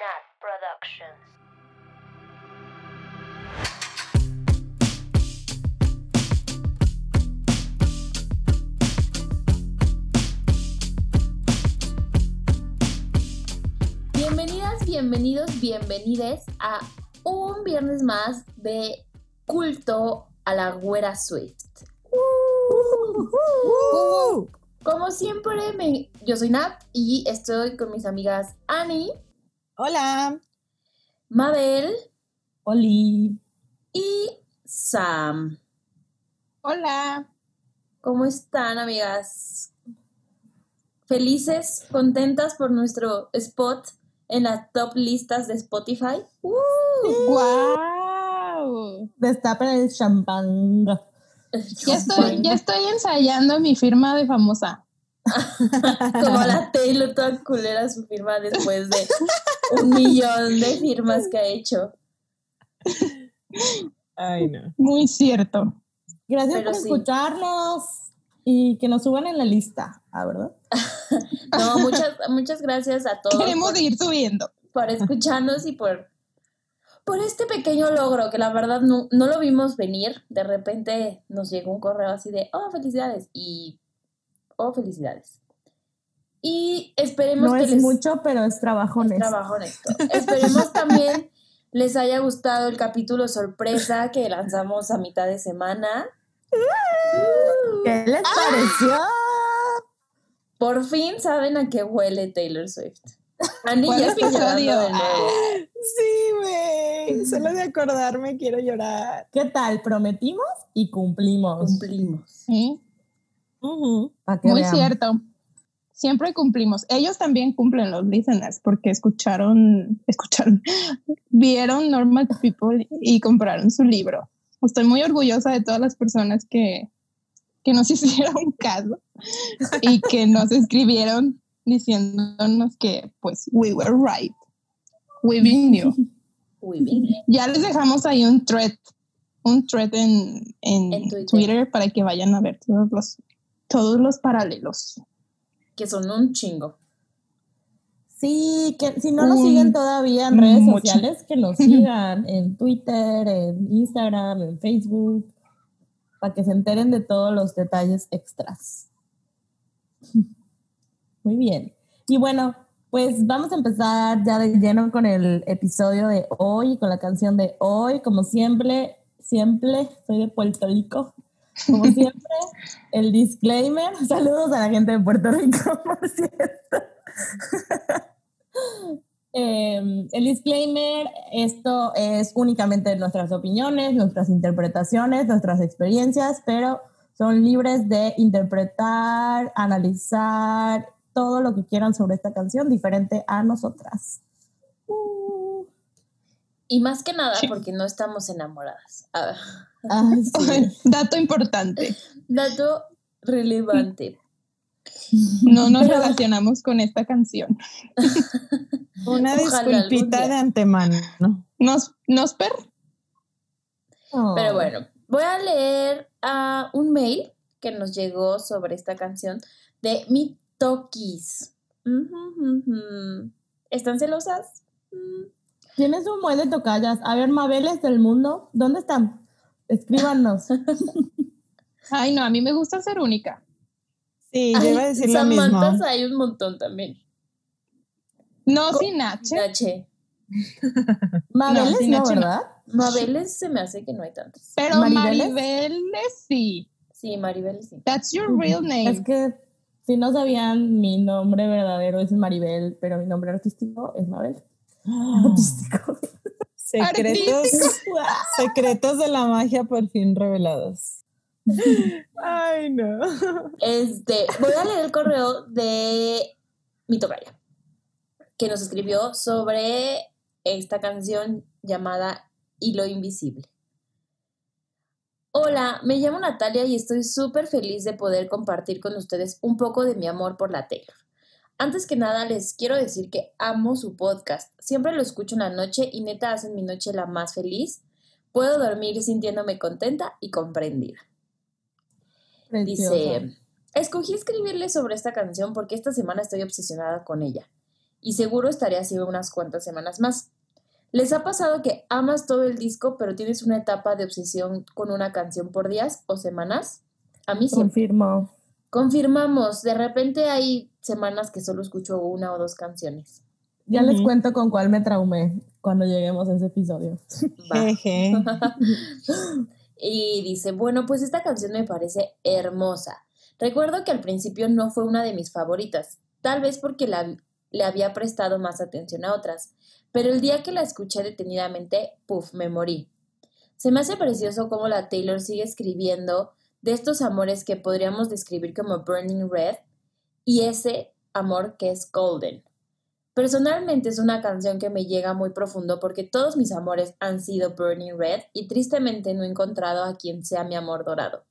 Nat Productions. Bienvenidas, bienvenidos, bienvenides a un viernes más de culto a la güera Swift. Como siempre, me- yo soy Nat y estoy con mis amigas Annie, Hola. Mabel Oli. y Sam. Hola. ¿Cómo están, amigas? ¿Felices, contentas por nuestro spot en las top listas de Spotify? ¡Uh! Wow. Destapen el champán. Ya estoy, ya estoy ensayando mi firma de famosa. Como la Taylor toda culera su firma después de un millón de firmas que ha hecho. Ay, no. Muy cierto. Gracias Pero por sí. escucharnos y que nos suban en la lista, ¿ah, verdad? No, muchas, muchas gracias a todos Queremos por, ir subiendo. por escucharnos y por, por este pequeño logro que la verdad no, no lo vimos venir. De repente nos llegó un correo así de, oh, felicidades. Y, oh, felicidades. Y esperemos No que es les... mucho, pero es trabajo Es honesto. trabajo honesto. Esperemos también les haya gustado el capítulo sorpresa que lanzamos a mitad de semana. ¿Qué les pareció? Por fin saben a qué huele Taylor Swift. Andy ¿Cuál ya está de nuevo. Sí, güey. Solo de acordarme quiero llorar. ¿Qué tal? Prometimos y cumplimos. Cumplimos. Sí, Muy vean. cierto. Siempre cumplimos. Ellos también cumplen los listeners porque escucharon, escucharon, vieron Normal People y compraron su libro. Estoy muy orgullosa de todas las personas que, que nos hicieron caso y que nos escribieron diciéndonos que, pues, we were right. We been new. Ya les dejamos ahí un thread, un thread en, en En Twitter. Twitter. para que vayan a ver todos los, todos los paralelos. Que son un chingo. Sí, que si no nos siguen todavía en redes mucho. sociales, que nos sigan en Twitter, en Instagram, en Facebook, para que se enteren de todos los detalles extras. Muy bien. Y bueno, pues vamos a empezar ya de lleno con el episodio de hoy, con la canción de hoy. Como siempre, siempre soy de Puerto Rico. Como siempre, el disclaimer. Saludos a la gente de Puerto Rico, por cierto. Eh, el disclaimer, esto es únicamente nuestras opiniones, nuestras interpretaciones, nuestras experiencias, pero son libres de interpretar, analizar todo lo que quieran sobre esta canción, diferente a nosotras. Uh, Y más que nada Sí. porque no estamos enamoradas. Ah, sí. Dato importante, dato relevante. no nos Pero- relacionamos con esta canción. Una Ojalá disculpita de antemano. ¿no? Nos, nos per Oh. Pero bueno, voy a leer ah, un mail que nos llegó sobre esta canción de Mi Tokis. ¿Están celosas? Tienes un buen de tocallas. A ver, Mabeles del mundo, ¿dónde están? Escríbanos. Ay, no, a mí me gusta ser única. Sí, yo iba a Ay, decir lo mismo. Samantas hay un montón también. No Co- sin H. Nache. Mabeles, sin no, H no. ¿verdad? Mabeles se me hace que no hay tantas. Pero ¿Maribeles? Maribeles sí. Sí, Maribel sí. That's your real name. Es que si no sabían, mi nombre verdadero es Maribel, pero mi nombre artístico es Mabel. Artístico. Secretos, secretos de la magia por fin revelados. Ay, no. Este, voy a leer el correo de mi tocaya, que nos escribió sobre esta canción llamada Hilo Invisible. Hola, me llamo Natalia y estoy súper feliz de poder compartir con ustedes un poco de mi amor por la Taylor. Antes que nada, les quiero decir que amo su podcast. Siempre lo escucho en la noche y neta hacen mi noche la más feliz. Puedo dormir sintiéndome contenta y comprendida. Dice, escogí escribirle sobre esta canción porque esta semana estoy obsesionada con ella. y seguro estaría así unas cuantas semanas más. ¿Les ha pasado que amas todo el disco, pero tienes una etapa de obsesión con una canción por días o semanas? A mí sí. Confirmo. Confirmamos, de repente hay semanas que solo escucho una o dos canciones. Ya les cuento con cuál me traumé cuando lleguemos a ese episodio. Y dice, bueno, pues esta canción me parece hermosa. Recuerdo que al principio no fue una de mis favoritas, tal vez porque la- le había prestado más atención a otras, pero el día que la escuché detenidamente, puff, me morí. Se me hace precioso cómo la Taylor sigue escribiendo de estos amores que podríamos describir como Burning Red y ese amor que es Golden. Personalmente es una canción que me llega muy profundo porque todos mis amores han sido Burning Red y tristemente no he encontrado a quien sea mi amor dorado.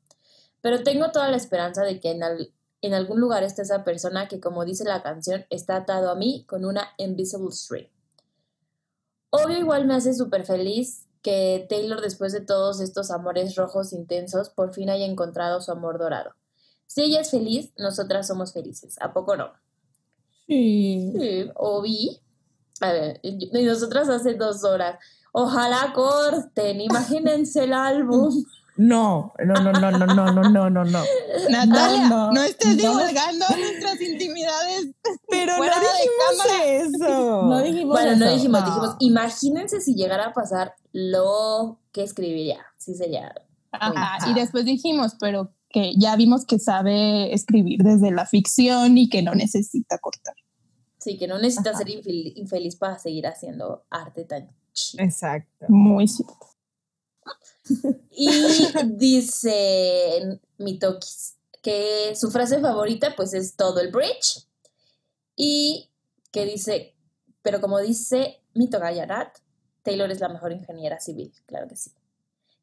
Pero tengo toda la esperanza de que en, al- en algún lugar esté esa persona que, como dice la canción, está atado a mí con una invisible string. Obvio igual me hace súper feliz que Taylor después de todos estos amores rojos intensos por fin haya encontrado su amor dorado. Si ella es feliz, nosotras somos felices. ¿A poco no? Sí. Sí, o vi. A ver, y nosotras hace dos horas. Ojalá corten, imagínense el álbum. No, no, no, no, no, no, no, no, no, no. Natalia, no. no, estés No. divulgando nuestras intimidades. Pero no dijimos eso. No dijimos Bueno, no dijimos, no. dijimos, imagínense si llegara a pasar lo que escribiría. Sí sería. Ajá, y después dijimos, pero que ya vimos que sabe escribir desde la ficción y que no necesita cortar. Sí, que no necesitas Ajá. ser infel- infeliz para seguir haciendo arte tan chido. Exacto. Muy cierto. Y dice Mitokis que su frase favorita pues es todo el bridge y que dice, pero como dice Mito Gallarat, Taylor es la mejor ingeniera civil, claro que sí.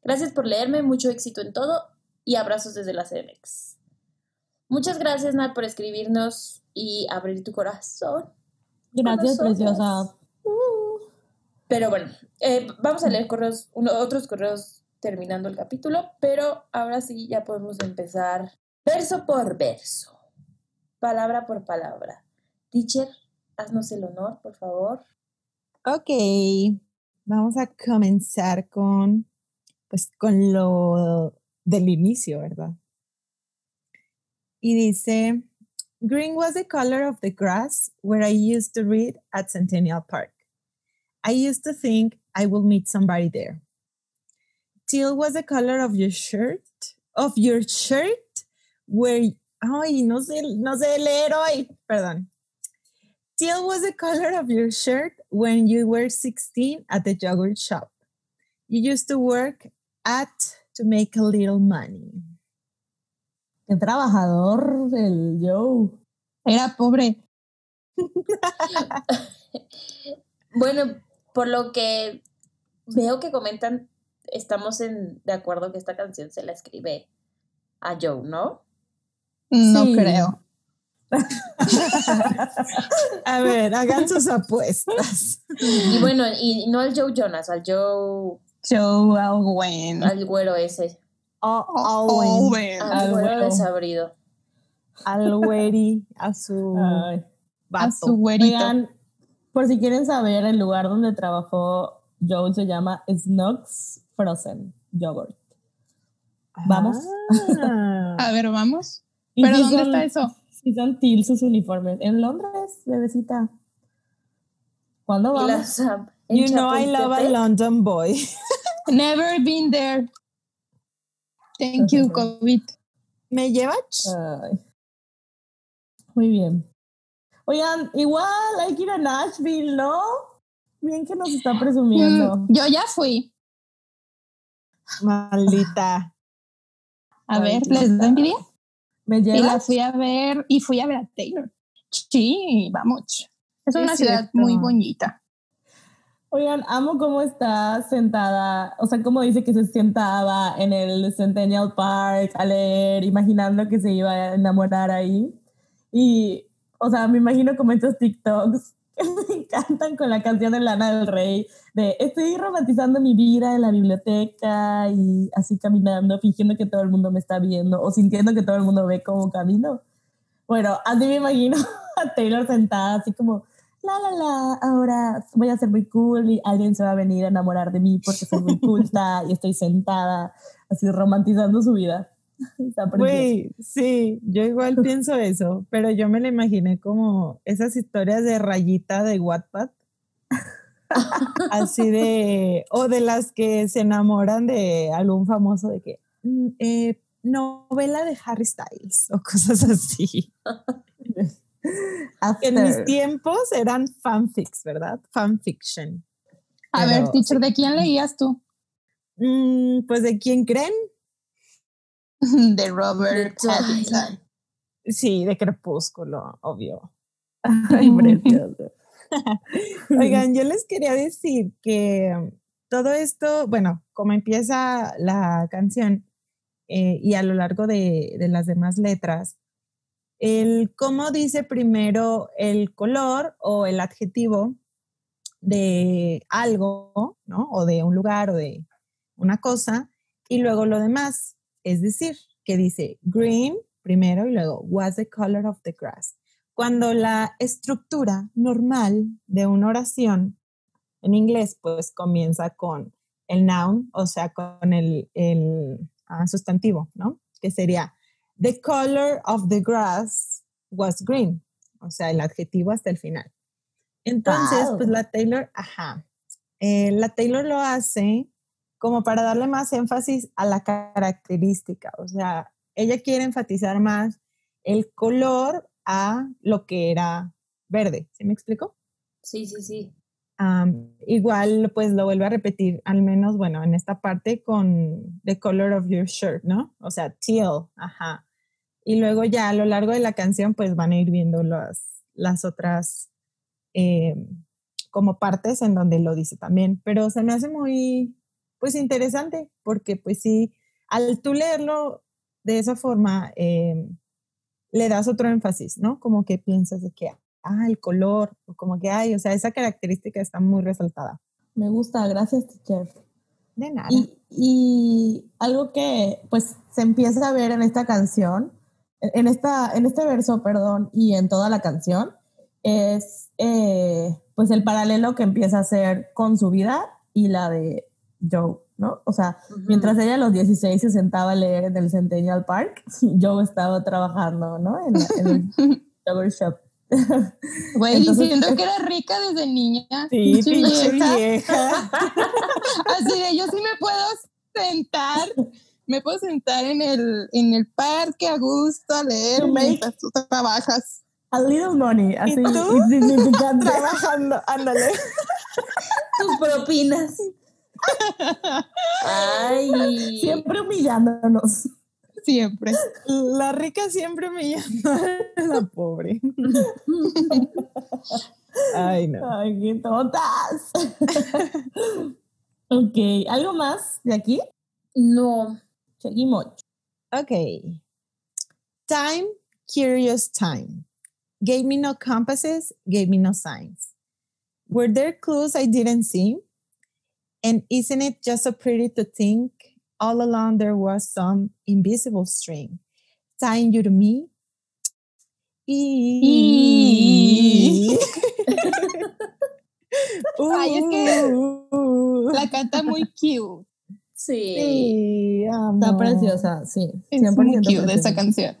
Gracias por leerme, mucho éxito en todo y abrazos desde la CMX. Muchas gracias Nat por escribirnos y abrir tu corazón. Gracias, preciosa. Pero bueno, eh, vamos a leer correos, uno- otros correos terminando el capítulo, pero ahora sí ya podemos empezar verso por verso, palabra por palabra. Teacher, haznos el honor, por favor. Ok, vamos a comenzar con, pues, con lo del inicio, ¿verdad? Y dice, green was the color of the grass where I used to read at Centennial Park. I used to think I will meet somebody there. Teal was the color of your shirt, of your shirt, where, ay, no sé, no sé leer hoy, perdón. Teal was the color of your shirt when you were 16 at the yogurt shop. You used to work at to make a little money. Qué trabajador el Joe. Era pobre. Bueno, por lo que veo que comentan, estamos en, de acuerdo que esta canción se la escribe a Joe, ¿no? No Sí. creo. A ver, hagan sus apuestas. Y bueno, y no al Joe Jonas, al Joe, Joe Alwyn. al güero ese, Oh, Owen, Owen. al Al güero desabrido. al güeri, a su Ay. A su güerito. Oigan, por si quieren saber, el lugar donde trabajó Joe se llama Snugs Frozen Yogurt. Vamos. Ah. A ver, vamos. ¿Pero dónde son- está eso? Sí son teal sus uniformes. En Londres, bebecita. ¿Cuándo vamos? ah, You know I love a. London boy. Never been there. Thank you, COVID. ¿Me llevas? Ay. Muy bien. Oigan, igual hay que ir a Nashville, ¿no? Bien que nos está presumiendo. Mm, yo ya fui. Maldita. A ver. ¿les da envidia? ¿Me Y la llevas? fui a ver, y fui a ver a Taylor. Sí, vamos. Es una es ciudad cierto. muy bonita. Oigan, amo cómo está sentada, o sea, cómo dice que se sentaba en el Centennial Park a leer, imaginando que se iba a enamorar ahí. Y, o sea, me imagino como estos TikToks que me encantan con la canción de Lana del Rey, de estoy romantizando mi vida en la biblioteca y así caminando, fingiendo que todo el mundo me está viendo o sintiendo que todo el mundo ve cómo camino. Bueno, así me imagino a Taylor sentada, así como la, la, la, ahora voy a ser muy cool y alguien se va a venir a enamorar de mí porque soy muy culta y estoy sentada, así romantizando su vida. Güey, sí, yo igual pienso eso, pero yo me lo imaginé como esas historias de rayita de Wattpad. así de, o de las que se enamoran de algún famoso de que, mm, eh, novela de Harry Styles o cosas así. En mis tiempos eran fanfics, ¿verdad? Fanfiction. A ver, teacher, ¿de quién leías tú? Mm, pues de quién creen. de Robert Pattinson. Sí, de Crepúsculo, obvio. Oigan, yo les quería decir que todo esto, bueno, como empieza la canción eh, y a lo largo de, de, las demás letras, el cómo dice primero el color o el adjetivo de algo, ¿no? O de un lugar o de una cosa, y luego lo demás. Es decir, que dice green primero y luego what's the color of the grass. Cuando la estructura normal de una oración en inglés pues comienza con el noun, o sea, con el, ah, sustantivo, ¿no? Que sería the color of the grass was green, o sea, el adjetivo hasta el final. Entonces, pues la Taylor, ajá, eh, la Taylor lo hace como para darle más énfasis a la característica. O sea, ella quiere enfatizar más el color a lo que era verde. ¿Sí me explico? Sí, sí, sí. igual, pues lo vuelvo a repetir, al menos, bueno, en esta parte con the color of your shirt, ¿no? O sea, teal, ajá. Y luego ya a lo largo de la canción, pues van a ir viendo las, las otras eh, como partes en donde lo dice también. Pero se me hace muy, pues interesante, porque pues sí, al tú leerlo de esa forma, em, le das otro énfasis, ¿no? Como que piensas de que, ah, el color, o como que, ay, o sea, esa característica está muy resaltada. Me gusta, gracias, teacher. De nada. Y, y, algo que pues se empieza a ver en esta canción, en, esta, en este verso, perdón, y en toda la canción, es eh, pues el paralelo que empieza a hacer con su vida y la de Joe, ¿no? O sea, mientras ella a los 16 se sentaba a leer en el Centennial Park, Joe estaba trabajando, ¿no? En, el Sugar Shop. Güey, diciendo que era rica desde niña. Sí, pinche vieja. Así de, yo sí me puedo sentar, me puedo sentar en el, en el parque a gusto a leer mientras tú trabajas. A little money, así. ¿Y tú? Trabajando, ándale. Tus propinas. Ay. Siempre humillándonos. Siempre. La rica siempre humillando a la pobre. Ay, no. Ay, qué tontas. ok, ¿algo más de aquí? No. Seguimos. Ok. Time, curious time. Gave me no compasses, gave me no signs. Were there clues I didn't see? And isn't it just so pretty to think all along there was some invisible string tying you to me? Ay, es que uh. la canta muy cute. Sí. sí Está preciosa, sí. Es muy cute de esa canción.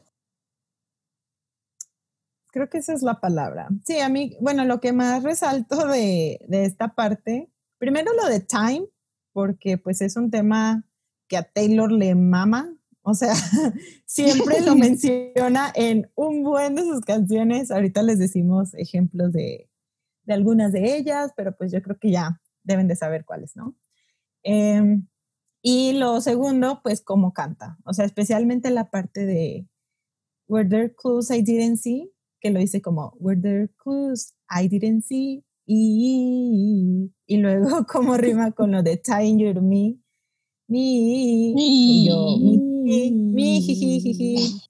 Creo que esa es la palabra. Sí, a mí, bueno, lo que más resalto de, de esta parte Primero lo de Time, porque pues es un tema que a Taylor le mama, o sea, siempre lo menciona en un buen de sus canciones. Ahorita les decimos ejemplos de, algunas de ellas, pero pues yo creo que ya deben de saber cuáles, ¿no? Em, y lo segundo, pues cómo canta, o sea, especialmente la parte de Were there clues I didn't see? Que lo dice como Were there clues I didn't see? y, y luego como rima con lo de tying your me, mi, y yo, mi, mi, jiji,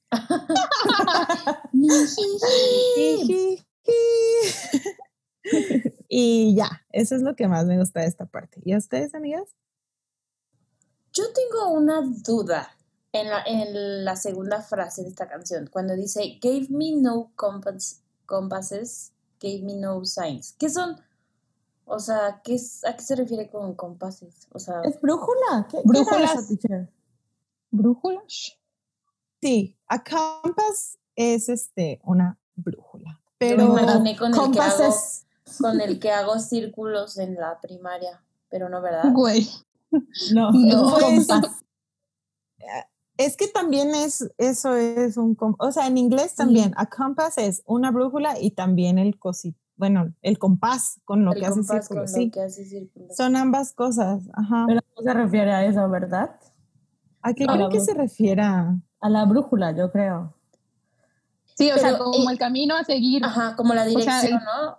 y ya, eso es lo que más me gusta de esta parte. ¿Y a ustedes, amigas? Yo tengo una duda en la, en la segunda frase de esta canción, cuando dice, gave me no compass, compasses, gave me no signs. ¿Qué son? O sea, ¿qué es, ¿a qué se refiere con compases? O sea, ¿Es brújula? ¿Qué, Brújulas. ¿qué era eso, teacher? ¿Brújulas? Sí, a compass es este, una brújula. yo Pero me imaginé con el, que hago, es- con el que hago círculos en la primaria, pero no, ¿verdad? Güey. No, No. es un Pues, compás. es que también es, eso es un, o sea, en inglés también, a compass es una brújula y también el cosito, bueno, el compás con lo el que hace círculo, con sí. lo que hace círculos. Son ambas cosas, ajá. Pero no se refiere a eso, ¿verdad? ¿A qué no, la que se refiera? A la brújula, yo creo. Sí, o sea, como eh, el camino a seguir. Ajá, como la sea, dirección, el- ¿no?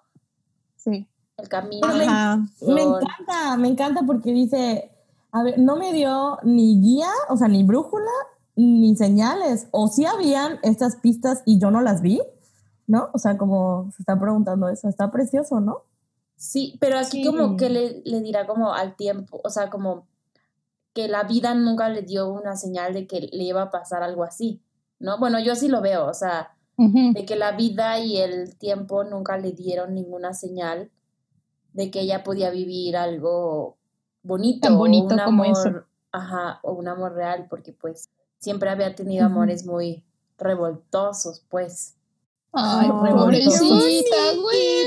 Sí. El camino. Me- Ajá. Me encanta, me encanta porque dice, a ver, no me dio ni guía, o sea, ni brújula, ni señales. O sí habían estas pistas y yo no las vi, ¿no? O sea, como se está preguntando eso, está precioso, ¿no? Sí, pero aquí Sí. como que le, le dirá como al tiempo, o sea, como que la vida nunca le dio una señal de que le iba a pasar algo así, ¿no? Bueno, yo sí lo veo, o sea, de que la vida y el tiempo nunca le dieron ninguna señal de que ella podía vivir algo bonito, Tan o bonito un como amor, eso. ajá, o un amor real, porque pues siempre había tenido amores muy revoltosos, pues. Ay, Ay, pobrecita, güey.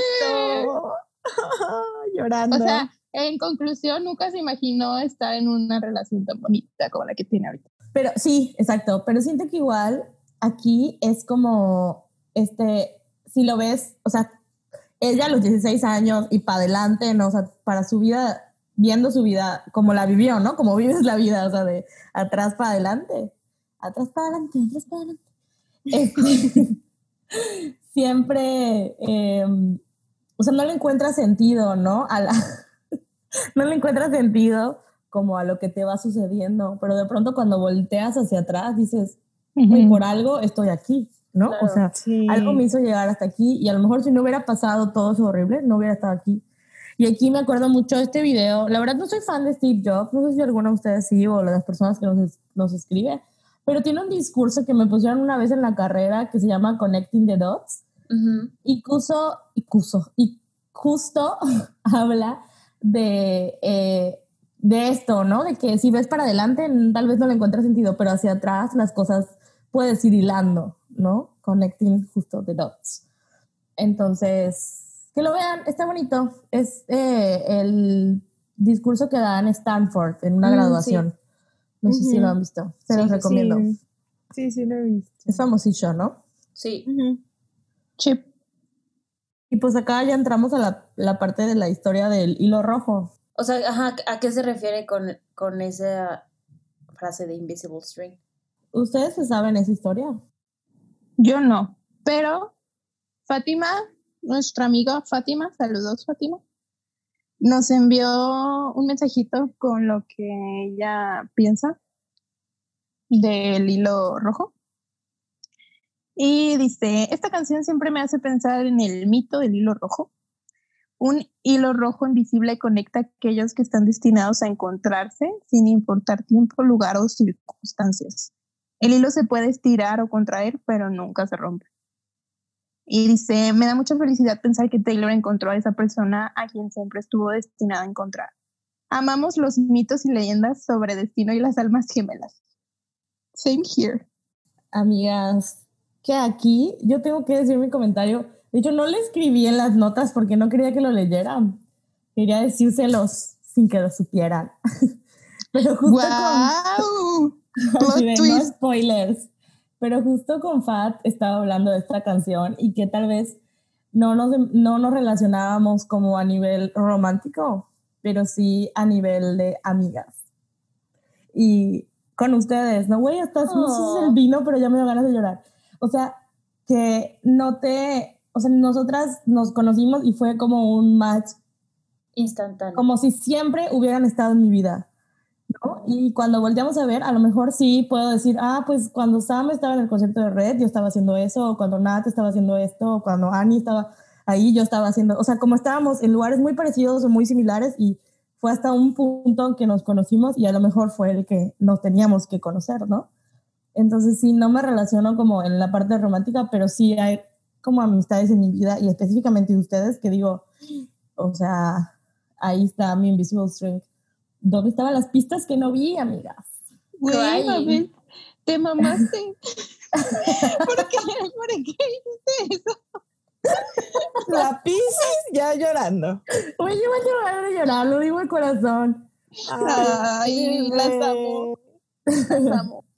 bonito. Llorando. O sea, en conclusión, nunca se imaginó estar en una relación tan bonita como la que tiene ahorita. Pero sí, exacto, pero siento que igual aquí es como, este, si lo ves, o sea, ella a los 16 años y para adelante, ¿no? O sea, para su vida, viendo su vida como la vivió, ¿no? Como vives la vida, o sea, de atrás para adelante, atrás para adelante, atrás para adelante. Este, siempre, eh, o sea, no le encuentra sentido, ¿no? A la, no le encuentra sentido como a lo que te va sucediendo, pero de pronto cuando volteas hacia atrás dices, "Güey, por algo estoy aquí, ¿no? Claro. O sea, Sí. algo me hizo llegar hasta aquí y a lo mejor si no hubiera pasado todo eso horrible, no hubiera estado aquí. Y aquí me acuerdo mucho de este video. La verdad no soy fan de Steve Jobs, no sé si alguno de ustedes sí o las personas que nos, nos escribe, pero tiene un discurso que me pusieron una vez en la carrera que se llama Connecting the Dots Ujú. y Cuso, y Cuso, y justo habla de, eh, de esto, ¿no? De que si ves para adelante, tal vez no le encuentras sentido, pero hacia atrás las cosas puedes ir hilando, ¿no? Connecting justo the dots. Entonces, que lo vean, está bonito. Es eh, el discurso que da en Stanford en una Mm, graduación. No sé si lo han visto. Se Sí, los recomiendo. Sí, sí, sí lo he visto. Es famosillo, ¿no? Sí. Chip. Y pues acá ya entramos a la, la parte de la historia del hilo rojo. O sea, ajá, ¿a qué se refiere con, con esa frase de invisible string? ¿Ustedes se saben esa historia? Yo no, pero Fátima, nuestra amiga Fátima, saludos Fátima, nos envió un mensajito con lo que ella piensa del hilo rojo. Y dice, esta canción siempre me hace pensar en el mito del hilo rojo. Un hilo rojo invisible conecta a aquellos que están destinados a encontrarse sin importar tiempo, lugar o circunstancias. El hilo se puede estirar o contraer, pero nunca se rompe. Y dice, me da mucha felicidad pensar que Taylor encontró a esa persona a quien siempre estuvo destinada a encontrar. Amamos los mitos y leyendas sobre destino y las almas gemelas. Same here. Amigas, que aquí yo tengo que decir mi comentario. De hecho, no le escribí en las notas porque no quería que lo leyeran. Quería decírselos sin que lo supieran. Pero justo con... ¡Wow! Plot de, no spoilers. Pero justo con Fat estaba hablando de esta canción y que tal vez no nos, no nos relacionábamos como a nivel romántico, pero sí a nivel de amigas. Y con ustedes, ¿no? Güey, sé si es el vino, pero ya me dio ganas de llorar. O sea, que no te... O sea, nosotras nos conocimos y fue como un match Instantáneo. como si siempre hubieran estado en mi vida. ¿No? Y cuando volteamos a ver, a lo mejor sí puedo decir, ah, pues cuando Sam estaba en el concierto de Red, yo estaba haciendo eso, o cuando Nat estaba haciendo esto, o cuando Annie estaba ahí, yo estaba haciendo, o sea, como estábamos en lugares muy parecidos o muy similares y fue hasta un punto que nos conocimos y a lo mejor fue el que nos teníamos que conocer, ¿no? Entonces sí, no me relaciono como en la parte romántica, pero sí hay como amistades en mi vida y específicamente ustedes que digo, o sea, ahí está mi invisible strength. ¿Dónde estaban las pistas que no vi, amigas? Güey, mami, te mamaste. ¿Por qué? ¿Por qué hiciste eso? La Pisces ya llorando. Oye, yo voy a llorar de llorar, lo digo de corazón. Ay, las amo. Las amo.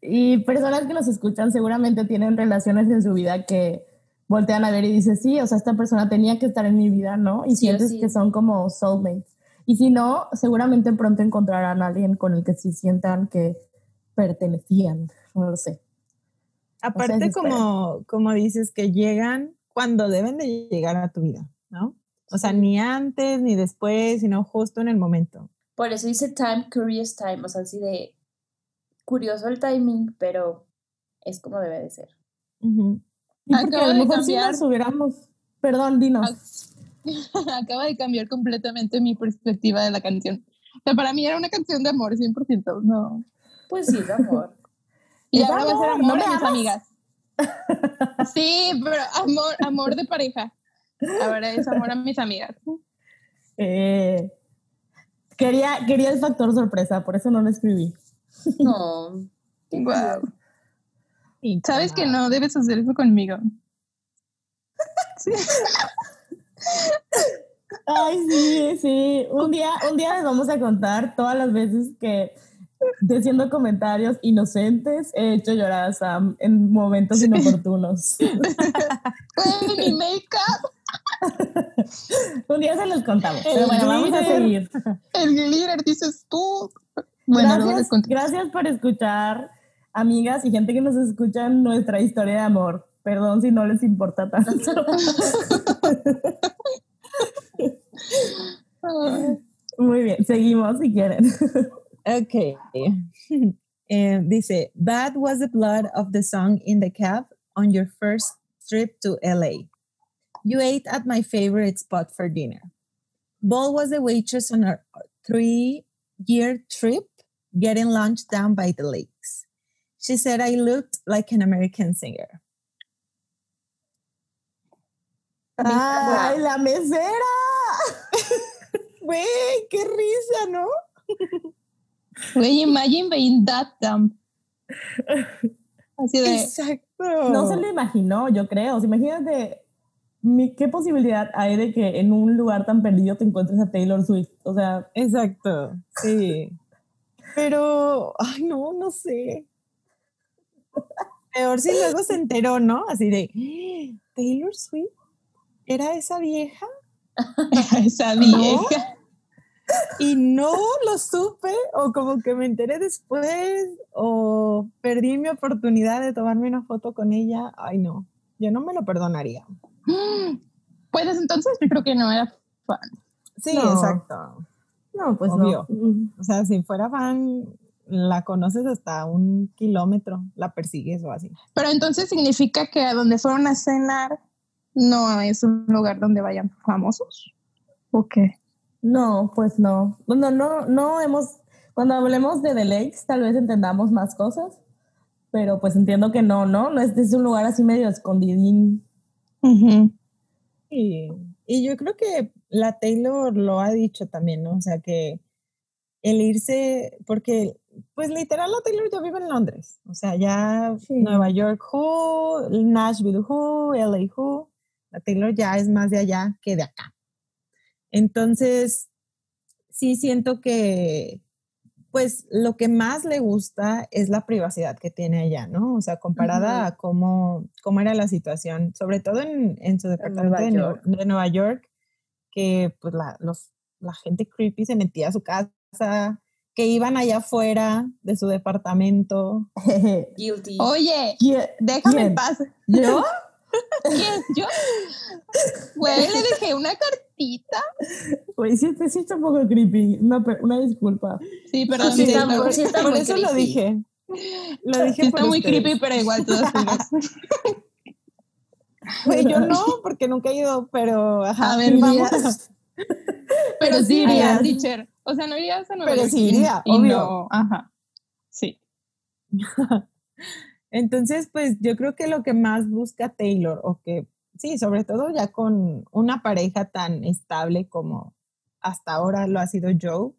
Y personas que nos escuchan seguramente tienen relaciones en su vida que voltean a ver y dicen, sí, o sea, esta persona tenía que estar en mi vida, ¿no? Y Sí sientes sí. que son como soulmates. Y si no, seguramente pronto encontrarán a alguien con el que se sientan que pertenecían, no lo sé. Aparte, como, como dices, que llegan cuando deben de llegar a tu vida, ¿no? O sea, ni antes ni después, sino justo en el momento. Por eso dice time, curious time, o sea, así de curioso el timing, pero es como debe de ser. Ujú. Y porque a lo mejor si nos hubiéramos... Perdón, dinos. Acaba de cambiar completamente mi perspectiva de la canción. O sea, para mí era una canción de amor, 100%. No. Pues sí, es amor. Y ahora va a ser amor, ¿no mis amigas. Sí, pero amor, amor de pareja. Ahora es amor a mis amigas. Eh, quería, quería el factor sorpresa, por eso no lo escribí. No. Y Sabes que no debes hacer eso conmigo. Ay, sí, sí. Un día, un día les vamos a contar todas las veces que, diciendo comentarios inocentes, he hecho llorar a Sam en momentos inoportunos. Mi make-up, un día se los contamos. El Pero bueno, vamos a seguir. el glitter, dices tú. Bueno, gracias, gracias por escuchar, amigas y gente que nos escucha nuestra historia de amor. Perdón si no les importa tanto. Muy bien, seguimos si quieren. Ok. Eh, dice, Bad was the blood of the song in the cab on your first trip to LA. You ate at my favorite spot for dinner. Ball was the waitress on our three year trip getting lunch down by the lakes. She said I looked like an American singer. ¡Ay, la mesera! Güey, qué risa, ¿no? Güey, imagine being that dumb. Así de, Exacto. No se lo imaginó, yo creo. O sea, imagínate mi- qué posibilidad hay de que en un lugar tan perdido te encuentres a Taylor Swift. O sea, Exacto, sí. Pero, ay, no, no sé. Peor si luego se enteró, ¿no? Así de, "Ah, Taylor Swift, ¿era esa vieja? esa vieja. Y no lo supe, o como que me enteré después, o perdí mi oportunidad de tomarme una foto con ella. Ay, no, yo no me lo perdonaría. Pues entonces yo creo que no era fan. Sí, No. exacto. no, pues Obvio. no. Mm. O sea, si fuera fan, la conoces hasta un kilómetro, la persigues o así. Pero entonces significa que a donde fueron a cenar no es un lugar donde vayan famosos. ¿O qué? No, pues no. No, no, no hemos. Cuando hablemos de The Lakes, tal vez entendamos más cosas. Pero pues entiendo que no, ¿no? No es, es un lugar así medio escondidín. Y, y yo creo que la Taylor lo ha dicho también, ¿no? O sea, que el irse, porque pues literal la Taylor ya vive en Londres, o sea, ya Sí. Nueva York who, Nashville who, LA who, la Taylor ya es más de allá que de acá. Entonces, sí siento que pues lo que más le gusta es la privacidad que tiene allá, ¿no? O sea, comparada a cómo, cómo era la situación, sobre todo en, en su departamento Nueva de, Nue- York. de Nueva York, que pues la, los, la gente creepy se metía a su casa, que iban allá afuera de su departamento. Guilty. Oye, déjame en paz. ¿Yo? ¿Quién? ¿Yo? Güey, le dejé una cartita. Güey, sí, sí está un poco creepy. Una, una disculpa. Sí, perdón. sí sí, está muy- sí está por muy eso lo creepy. dije. Lo dije sí por está muy ustedes. creepy, pero igual todas. Güey, yo no, porque nunca he ido, pero ajá, A ver, vamos. Pero Pero sí irías. teacher. O sea, no irías a Nueva Pero sí iría, y obvio. no- Ajá. Sí. Entonces, pues yo creo que lo que más busca Taylor, o que sí, sobre todo ya con una pareja tan estable como hasta ahora lo ha sido Joe,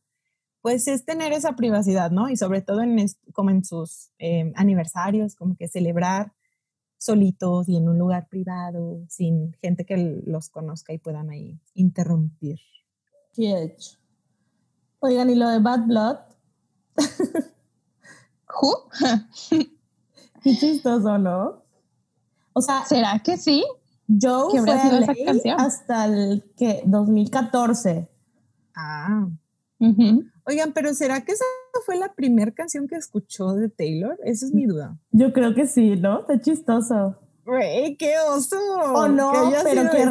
pues es tener esa privacidad, ¿no? Y sobre todo en, como en sus eh, aniversarios, como que celebrar solitos y en un lugar privado, sin gente que los conozca y puedan ahí interrumpir. Qué hecho. Oigan, ¿y lo de Bad Blood? ¿Who? Qué chistoso, ¿no? O sea, ¿será que sí? Joe fue a esa canción? hasta el que 2014. Ah. Oigan, pero ¿será que esa fue la primera canción que escuchó de Taylor? Esa es mi duda. Yo creo que sí, ¿no? Está chistoso. Güey, qué oso. O no, pero qué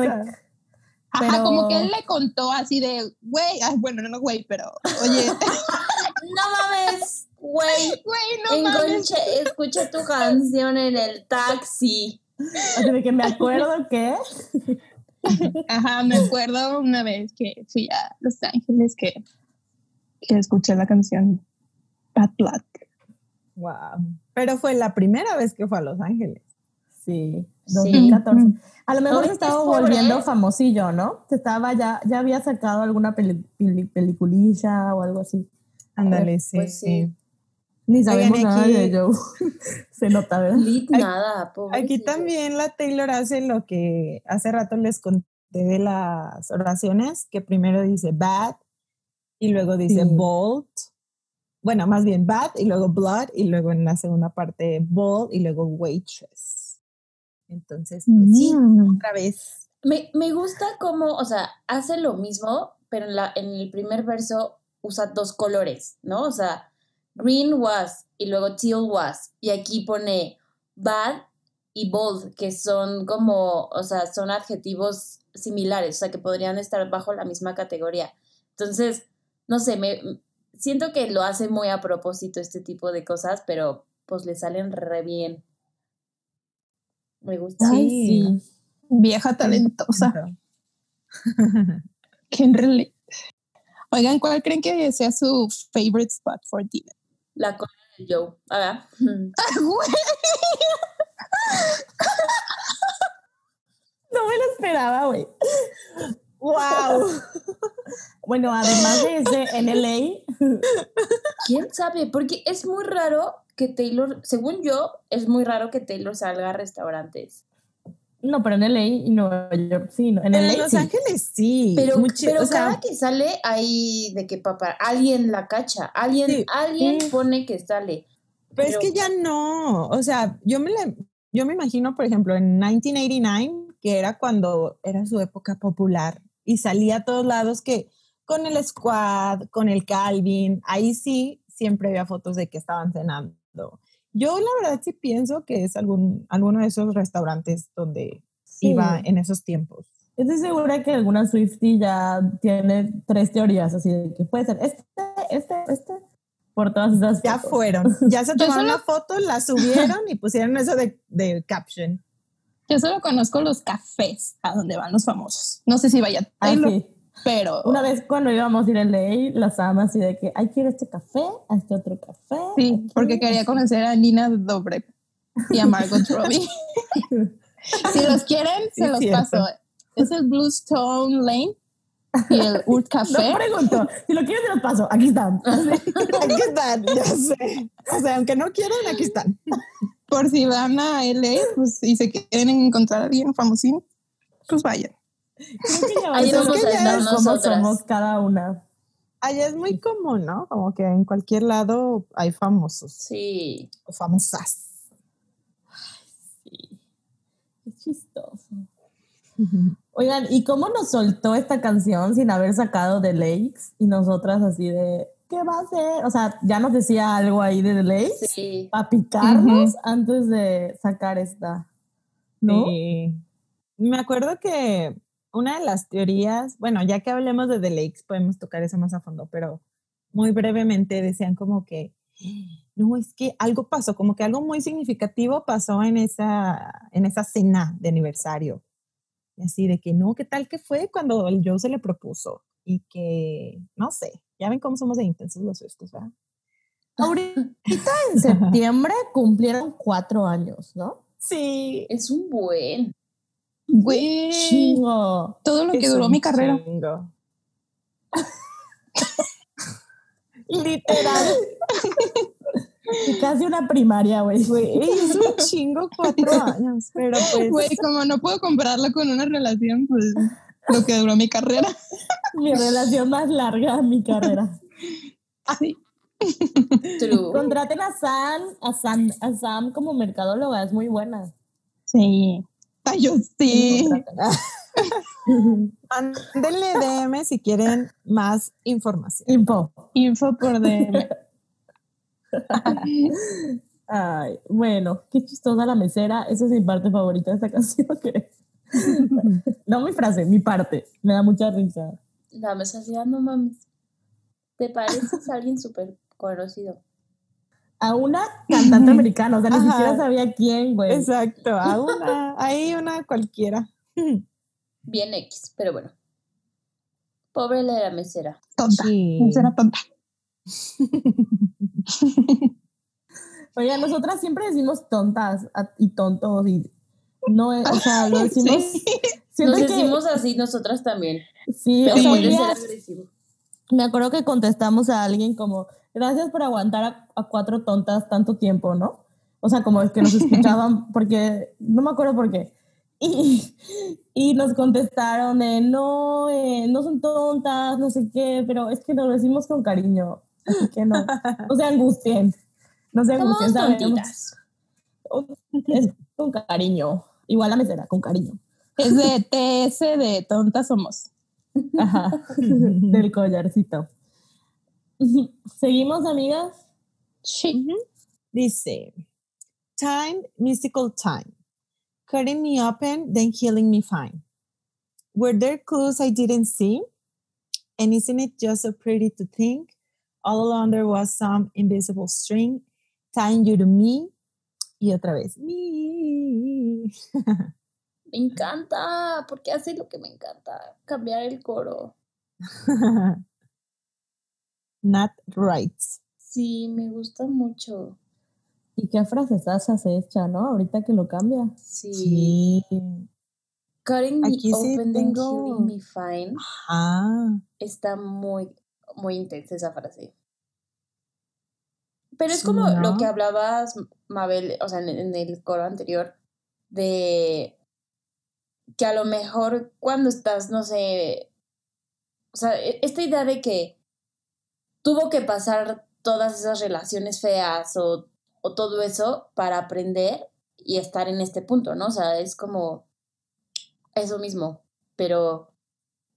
Ajá, como que él le contó así de, güey, bueno, no, güey, pero, oye. no mames, güey. Güey, no mames. Escucha tu canción en el taxi. Así de que me acuerdo que. Ajá, me acuerdo una vez que fui a Los Ángeles que, que escuché la canción Bad Blood. Wow. Pero fue la primera vez que fue a Los Ángeles. Sí, 2014. A lo mejor se estaba volviendo famosillo, ¿no? Se estaba ya, ya había sacado alguna peliculilla o algo así. Ándale, sí. Pues sí. Ni sabemos nada de Joe. Se nota, ¿verdad? nada, Aquí también la Taylor hace lo que hace rato les conté de las oraciones, que primero dice bad y luego dice bold. Bueno, más bien bad y luego blood y luego en la segunda parte bold y luego waitress. Entonces, pues sí, mm. otra vez. Me, me gusta cómo, o sea, hace lo mismo, pero en, la, en el primer verso usa dos colores, ¿no? O sea, Green was y luego teal was. Y aquí pone bad y bold, que son como, o sea, son adjetivos similares, o sea, que podrían estar bajo la misma categoría. Entonces, no sé, me siento que lo hace muy a propósito este tipo de cosas, pero pues le salen re bien. Me gusta. sí. Vieja talentosa. Relate. Oigan, ¿cuál creen que sea su favorite spot for dinner? La cola de Joe. A ver. no me lo esperaba, güey. ¡Wow! bueno, además de ese en LA. ¿Quién sabe? Porque es muy raro que Taylor, según yo, es muy raro que Taylor salga a restaurantes. No, pero en LA y Nueva York sí. En, en Los Ángeles sí. Pero, pero cada que sale hay de que papá, alguien la cacha, alguien, alguien pone que sale. Pero, es que ya no, o sea, yo me, yo me imagino, por ejemplo, en 1989, que era cuando era su época popular y salía a todos lados que con el squad, con el Calvin, ahí sí siempre había fotos de que estaban cenando. Yo la verdad sí pienso que es algún, alguno de esos restaurantes donde iba en esos tiempos. Estoy segura que alguna Swifty ya tiene tres teorías, así de que puede ser este, este, este, por todas esas Ya fueron, ya se tomaron la foto, la subieron y pusieron eso de, de, caption. Yo solo conozco los cafés a donde van los famosos. No sé si vaya a pero una vez cuando íbamos a ir a LA, las amas y de que, ay, quiero este café, a este otro café. Sí, porque quería conocer a Nina Dobrev y a Margot Robbie. si los quieren, se los paso. Es el Bluestone Lane y el Urt Café. No pregunto, si lo quieren, se los paso. Aquí están. aquí están, ya sé. O sea, aunque no quieran, aquí están. Por si van a LA pues, y se quieren encontrar a alguien famosín, pues vayan. Ahí vamos a estar nosotras. somos cada una. Allá es muy común, ¿no? Como que en cualquier lado hay famosos. Sí. O famosas. sí. Qué chistoso. Oigan, ¿y cómo nos soltó esta canción sin haber sacado The Lakes? Y nosotras así de, ¿qué va a hacer? O sea, ya nos decía algo ahí de The Lakes. Sí. Para picarnos antes de sacar esta. ¿No? Sí. Me acuerdo que una de las teorías, bueno, ya que hablemos de The Lakes, podemos tocar eso más a fondo, pero muy brevemente decían como que, no, es que algo pasó, como que algo muy significativo pasó en esa, en esa cena de aniversario. Y así de que, no, ¿qué tal que fue cuando el Joe se le propuso? Y que, no sé, ya ven cómo somos de intensos los estos, ¿verdad? Ahorita en septiembre cumplieron cuatro años, ¿no? Sí. Es un buen. Güey. Chingo. Todo lo que es duró mi carrera. chingo. Literal. Y Casi una primaria, güey. Es un chingo cuatro años, pero pues Güey, como no puedo compararlo con una relación, pues lo que duró mi carrera. Mi relación más larga de mi carrera. Sí. True. Contraten a Sam, a Sam, a Sam como mercadóloga, es muy buena. Sí. Ay, yo sí. mándenle DM si quieren más información. Info. Info por DM. Ay, bueno, qué chistosa la mesera. Esa es mi parte favorita de esta canción. creo. no mi frase, mi parte. Me da mucha risa. La ah, no mames. ¿Te pareces a alguien súper conocido? A una cantante americana, o sea, ni Ajá. siquiera sabía quién, güey. Exacto, a una, hay una cualquiera. Bien X, pero bueno. Pobre la de la mesera. Tonta. Sí. Esa era tonta. Oye, nosotras siempre decimos tontas y tontos y no, es- o sea, lo decimos. Sí. Nos que- decimos así nosotras también. sí, Pero puede ser agresivo. me acuerdo que contestamos a alguien como, gracias por aguantar a, a cuatro tontas tanto tiempo, ¿no? O sea, como es que nos escuchaban, porque no me acuerdo por qué. Y, y nos contestaron de, no, eh, no son tontas, no sé qué, pero es que lo decimos con cariño, así que no, no se angustien, no se angustien, sabemos. tontitas. Es con cariño, igual la mesera, con cariño. Es de TS de tontas somos. Ajá, del collarcito. ¿Seguimos, amigas? Sí. Dice, time, mystical time. Cutting me open, then healing me fine. Were there clues I didn't see? And isn't it just so pretty to think? All along there was some invisible string tying you to me. Y otra vez, me. Me encanta, porque hace lo que me encanta, cambiar el coro. Not right. Sí, me gusta mucho. ¿Y qué frasesaza se echa, no? Ahorita que lo cambia. Sí. Sí. Cutting me Aquí sí open, tengo- healing me fine. Ah, Está muy, muy intensa esa frase. Pero es como lo que hablabas, Mabel, o sea, en, en el coro anterior, de que a lo mejor cuando estás, no sé, o sea, e- esta idea de que tuvo que pasar todas esas relaciones feas o, o todo eso para aprender y estar en este punto, ¿no? O sea, es como eso mismo, pero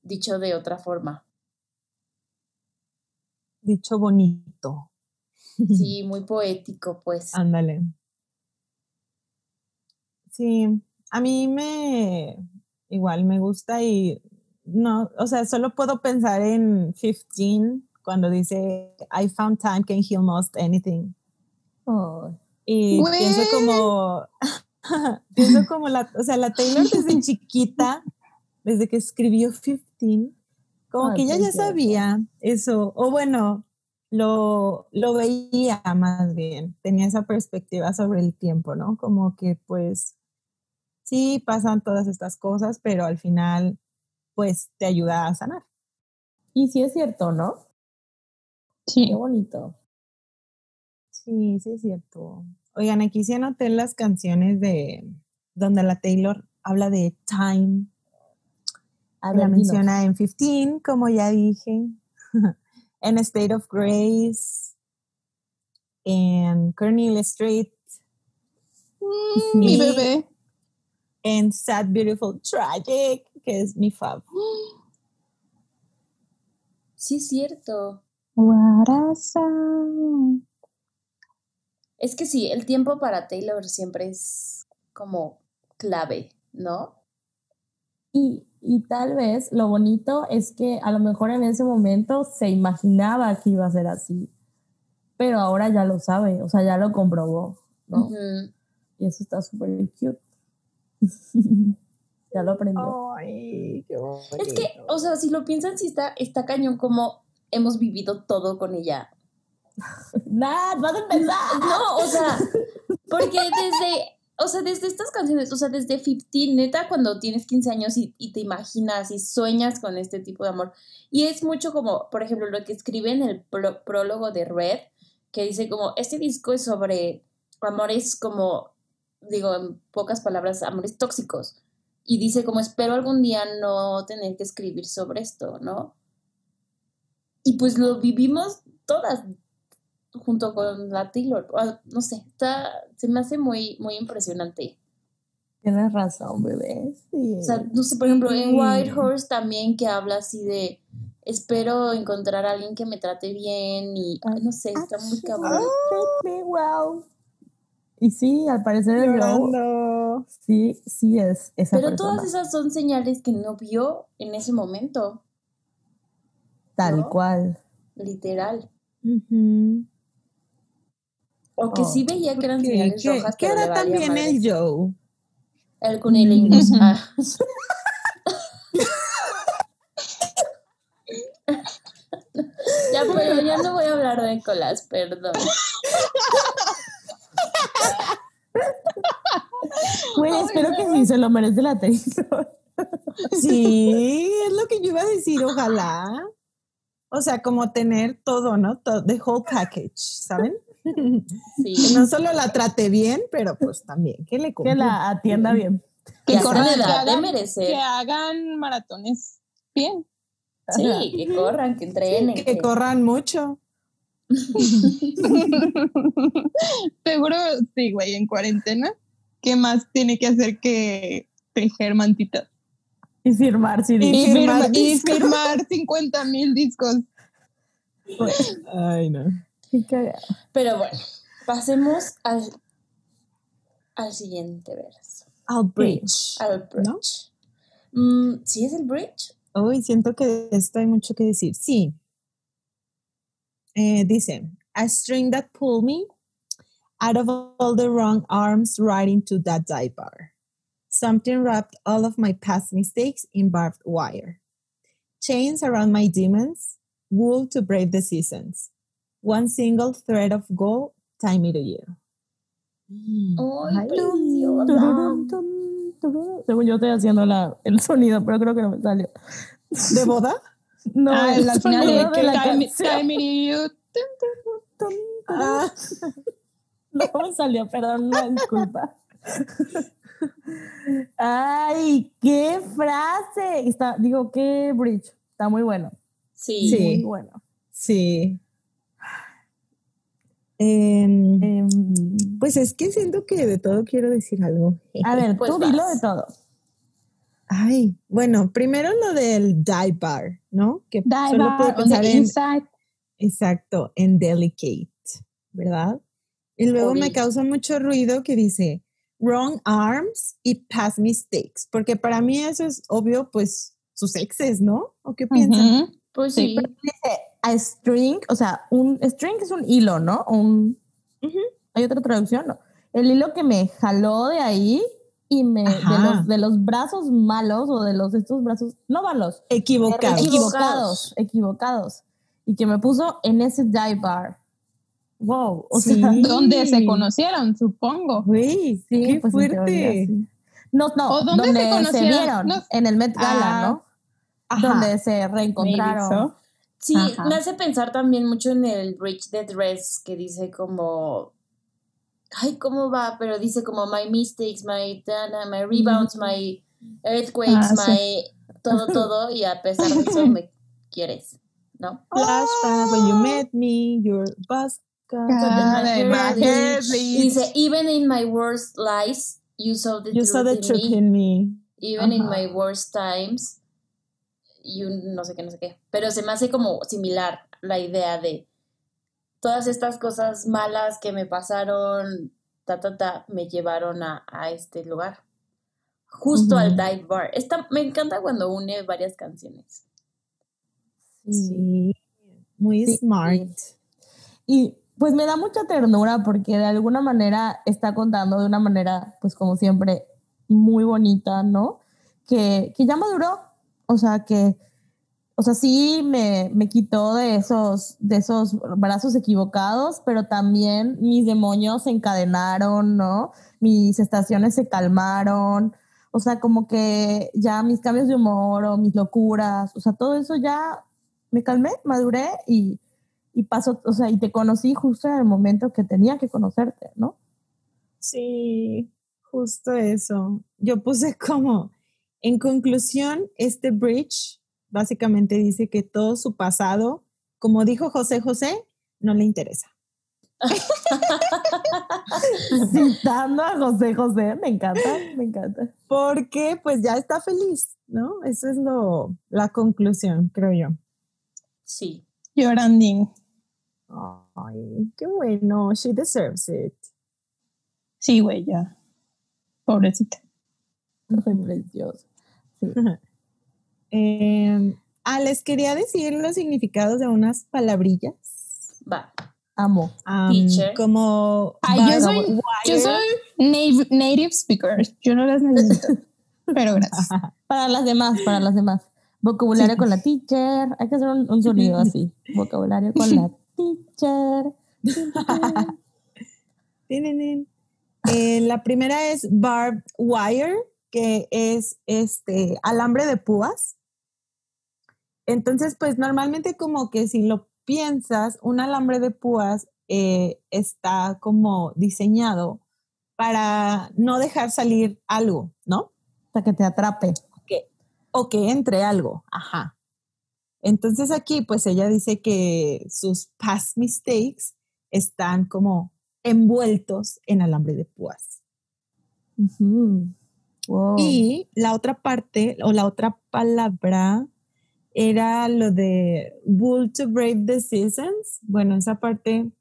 dicho de otra forma. dicho bonito. Sí, muy poético, pues. Ándale. Sí, a mí me igual me gusta y no, o sea, solo puedo pensar en 15 cuando dice I found time can heal most anything. Ay. Y pienso como pienso como la, o sea, la Taylor desde chiquita, desde que escribió 15, como Ay, que ella qué ya sabía eso, o bueno, lo, lo veía más bien, tenía esa perspectiva sobre el tiempo, ¿no? Como que pues sí pasan todas estas cosas, pero al final pues te ayuda a sanar. Y sí es cierto, ¿no? Sí. Qué bonito. Sí, sí es cierto. Oigan, aquí sí anoté las canciones de donde la Taylor habla de time. La dinos. menciona en 15, como ya dije. en State of Grace. En Cornelia Street. Mm, mi bebé. En Sad, Beautiful, Tragic, que es mi fab. Sí, es cierto. Guarasa. Es que sí, el tiempo para Taylor siempre es como clave, ¿no? Y, y tal vez lo bonito es que a lo mejor en ese momento se imaginaba que iba a ser así, pero ahora ya lo sabe, o sea, ya lo comprobó, ¿no? Y eso está súper cute. ya lo aprendió. Ay, qué Es que, o sea, si lo piensan, sí está, está cañón como hemos vivido todo con ella. Nada, vas a empezar. No, o sea, porque desde, o sea, desde estas canciones, o sea, desde 15, neta, cuando tienes 15 años y, y te imaginas y sueñas con este tipo de amor. Y es mucho como, por ejemplo, lo que escribe en el pro- prólogo de Red, que dice como, este disco es sobre amores como, digo, en pocas palabras, amores tóxicos. Y dice como, espero algún día no tener que escribir sobre esto, ¿no? Y pues lo vivimos todas junto con la Taylor. Ah, No sé, está, se me hace muy, muy impresionante. Tienes razón, bebé. Sí. O sea, no sé, por ejemplo, en Sí. White Horse también que habla así de espero encontrar a alguien que me trate bien y ay, no sé, está muy cabrón. Treat me well. Y sí, al parecer el Llorando. sí, sí es esa Pero persona. todas esas son señales que no vio en ese momento, Tal ¿no? cual. literal. Ujú. O que Oh. sí veía que eran ¿Qué, señales qué- rojas, qué era también el Joe? El cunilingus. Ah. ya, pero ya no voy a hablar de Nicolás, perdón. Güey, espero que sí se lo merece la Taylor. Sí, es lo que yo iba a decir, ojalá. O sea, como tener todo, ¿no? Todo, the whole package, ¿saben? Que Sí. no solo la trate bien, pero pues también que le Que cumpla. la atienda bien. Que Que corran, que hagan, merecer. que hagan maratones bien. Sí, que corran, que entrenen. que que- corran mucho. Seguro, sí, güey, en cuarentena. ¿Qué más tiene que hacer que tejer mantitas? Y firmar, sí. Y Y, firmar y firmar 50 mil discos. Ay, no. Qué cagado. Pero bueno, pasemos al, al siguiente verso. Al bridge. Al ¿No? bridge. Mm, ¿Sí es el bridge? Hoy siento que de esto hay mucho que decir. Sí. Eh, dice, a string that pulled me out of all the wrong arms right into that dive bar. Something wrapped all of my past mistakes in barbed wire. Chains around my demons, wool to brave the seasons. One single thread of gold tie me to you. ¡Ay, Ay. preciosa! Tururún, tum, tururún. Según yo estoy haciendo la, el sonido, pero creo que no me salió. ¿De boda? No, ah, el final sonido de de la Time, canción. Time It You. Tum, Ah, No me salió, perdón, una disculpa. Ay, qué frase. Está, digo, qué bridge. Está muy bueno. Sí. Sí. Muy bueno. sí. Em, Em, pues es que siento que de todo quiero decir algo. a ver, Pues tú dilo de todo. Ay, bueno, primero lo del dive bar, ¿no? Que Dive solo bar puedo on the pensar en, inside. exacto, en delicate, ¿verdad? Y luego me causa mucho ruido que dice wrong arms y past mistakes, porque para mí eso es obvio, pues sus exes, ¿no? ¿O qué piensan? Pues Sí, sí. Dice a string, o sea, un string es un hilo, ¿no? Un. ¿Hay otra traducción? No. El hilo que me jaló de ahí y me, de los, de los brazos malos o de los, estos brazos, no malos, Equivocado. Equivo- equivocados, equivocados. Y que me puso en ese dive bar. Wow. O Sí. sea, Donde se conocieron, supongo. Sí, qué pues teoría, fuerte. sí. No, no, ¿O dónde se conocieron? vieron, No. en el Met Gala, Ah, ¿no? Ajá. Donde se reencontraron. so. Sí, Ajá. me hace pensar también mucho en el Bridge the Dress que dice como. Ay, ¿cómo va? Pero dice como my mistakes, my, dana, my rebounds, my earthquakes, Ah, sí. my. Todo, todo. Y a pesar de eso me quieres, ¿no? Flashback when you met me, your bus my dice, even in my worst lies, you saw the You truth, saw the in, truth me. in me. Even in my worst times, you no sé qué, no sé qué. Pero se me hace como similar la idea de todas estas cosas malas que me pasaron, ta, ta, ta, me llevaron a, a este lugar. Justo al dive bar. Esta, me encanta cuando une varias canciones. Sí, muy Sí. smart. Y pues me da mucha ternura porque de alguna manera está contando de una manera, pues como siempre, muy bonita, ¿no? Que, que ya maduró. O sea, que, o sea, sí me, me quitó de esos, de esos brazos equivocados, pero también mis demonios se encadenaron, ¿no? Mis estaciones se calmaron, o sea, como que ya mis cambios de humor o mis locuras, o sea, todo eso ya me calmé, maduré y, y pasó, o sea, y te conocí justo en el momento que tenía que conocerte, ¿no? Sí, justo eso. Yo puse como, en conclusión, este bridge básicamente dice que todo su pasado, como dijo José José, no le interesa. Citando a José José, me encanta, me encanta. Porque pues ya está feliz, ¿no? Eso es lo, la conclusión, creo yo. Sí. Lloranding. Ay, qué bueno, she deserves it. Sí, güey, ya. Pobrecita. Soy precioso. Sí. Eh, ah, les quería decir los significados de unas palabrillas. Va. Amo. Am, Teacher. como Ay, yo soy, yo Wire. soy native, native speaker. Yo no las necesito. Pero gracias. Para las demás, para las demás. Vocabulario Sí. con la teacher. Hay que hacer un, un sonido así. Vocabulario con la Eh, la primera es barbed wire, que es este alambre de púas. Entonces, pues normalmente como que si lo piensas, un alambre de púas eh, está como diseñado para no dejar salir algo, ¿no? Hasta que te atrape. o que entre algo. Ajá. Entonces aquí, pues ella dice que sus past mistakes están como envueltos en alambre de púas. Wow. Y la otra parte, o la otra palabra, era lo de wool to brave the seasons. Bueno, esa parte,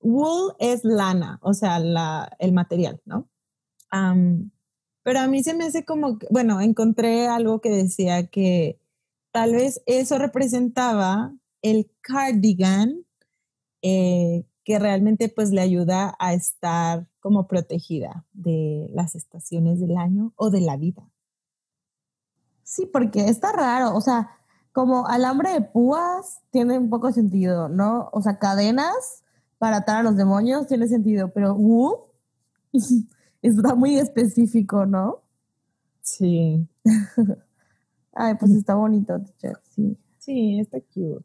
wool es lana, o sea, la, el material, ¿no? Pero a mí se me hace como, bueno, encontré algo que decía que tal vez eso representaba el cardigan eh, que realmente pues le ayuda a estar como protegida de las estaciones del año o de la vida. Sí, porque está raro. O sea, como alambre de púas tiene un poco sentido, ¿no? O sea, cadenas para atar a los demonios tiene sentido, pero uh, está muy específico, ¿no? Sí, Ay, pues está bonito, teacher, sí. sí, está cute.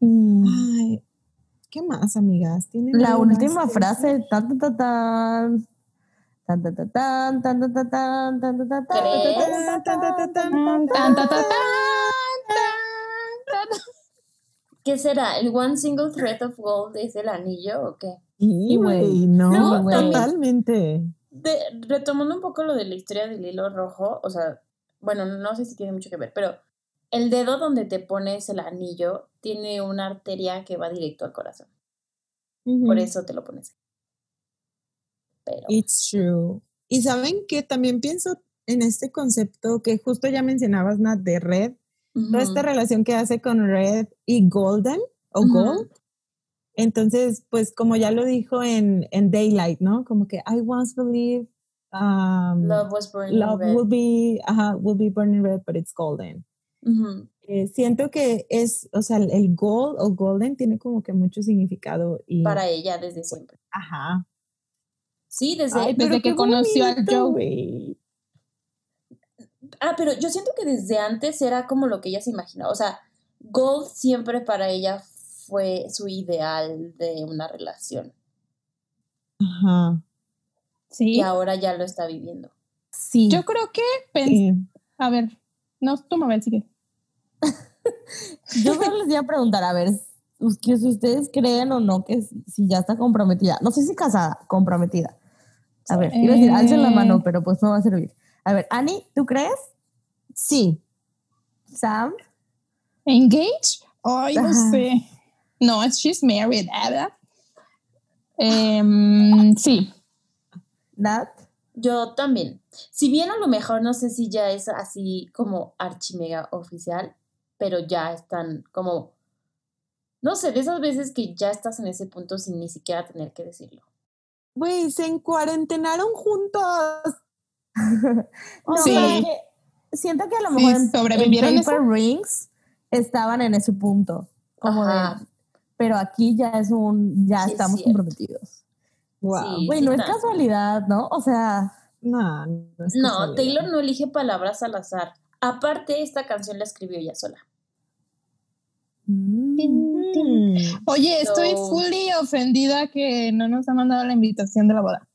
Mm. Ay, ¿qué más, amigas? ¿Tienen La última frase, tan, tan, tan, tan. ¿Qué será? ¿El One Single Thread of Gold es el anillo o qué? Sí, güey. no, totalmente. De, retomando un poco lo de la historia del hilo rojo, o sea, bueno, no sé si tiene mucho que ver, pero el dedo donde te pones el anillo tiene una arteria que va directo al corazón. Por eso te lo pones. Pero It's true. Y saben que también pienso en este concepto que justo ya mencionabas, Nat, de Red, toda esta relación que hace con Red y Golden o. Gold. Entonces, pues como ya lo dijo en, en Daylight, ¿no? Como que I once believed um, Love was burning love red. will be, ajá, will be burning red, but it's golden. Eh, siento que es, o sea, el gold o golden tiene como que mucho significado y, Para ella desde siempre. ajá. Sí, desde... Ay, desde que conoció al bonito, Joe. güey. Ah, pero yo siento que desde antes era como lo que ella se imaginaba. O sea, Gold siempre para ella fue su ideal de una relación. Ajá. Sí. Y ahora ya lo está viviendo. Sí. Yo creo que Sí. A ver, no, tú Mabel, sigue. Yo solo les iba a preguntar, a ver, que si ustedes creen o no que si ya está comprometida. No sé si casada, comprometida. A ver, iba a decir, alcen la Eh. mano, pero pues no va a servir. A ver, Ani, ¿tú crees? Sí. Sam, ¿Engage? Ay, no sé. No, es she's married, ¿verdad? Em, sí. Nat. Yo también. Si bien a lo mejor no sé si ya es así como archimega oficial, pero ya están como, no sé, de esas veces que ya estás en ese punto sin ni siquiera tener que decirlo. Güey, se encuarentenaron juntos. O sea, Sí. que siento que a lo Sí, mejor en- sobrevivieron en. Paper Rings estaban en ese punto. Como Ajá. de, pero aquí ya es un, ya Sí, estamos comprometidos. Wow. Sí. Güey, no es casualidad, ¿no? O sea, No, no, es No. Taylor no elige palabras al azar. Aparte, esta canción la escribió ella sola. Mm. Oye, estoy fully ofendida que no nos ha mandado la invitación de la boda.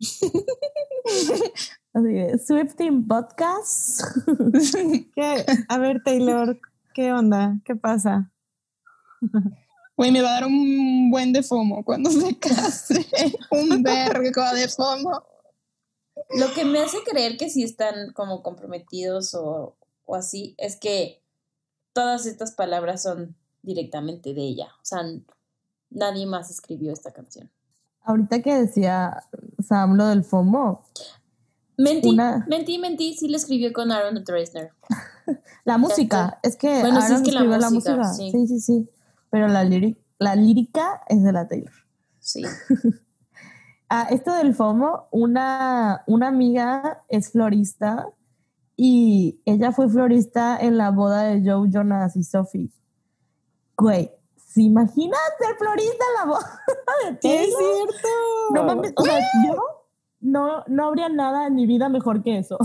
así de, Swifting Podcast. ¿Qué? A ver, Taylor, ¿qué onda? ¿Qué pasa? Güey, me va a dar un buen de FOMO cuando se case. un vergo de FOMO. Lo que me hace creer que sí están como comprometidos o, o así es que todas estas palabras son directamente de ella. O sea, nadie más escribió esta canción. Ahorita que decía Sam lo del FOMO, Mentí, Una- mentí, mentí. Sí la escribió con Aaron Dresner. la música, es que Bueno, sí, es que la escribió la música, música. sí. Sí, sí, sí. Pero la, lírica la lírica es de la Taylor. Sí. Ah, esto del FOMO, una, una amiga es florista y ella fue florista en la boda de Joe Jonas y Sophie. Güey, ¿se imaginan ser florista en la boda de Sí, es Taylor? cierto. No mames, o sea, yo no, no habría nada en mi vida mejor que eso.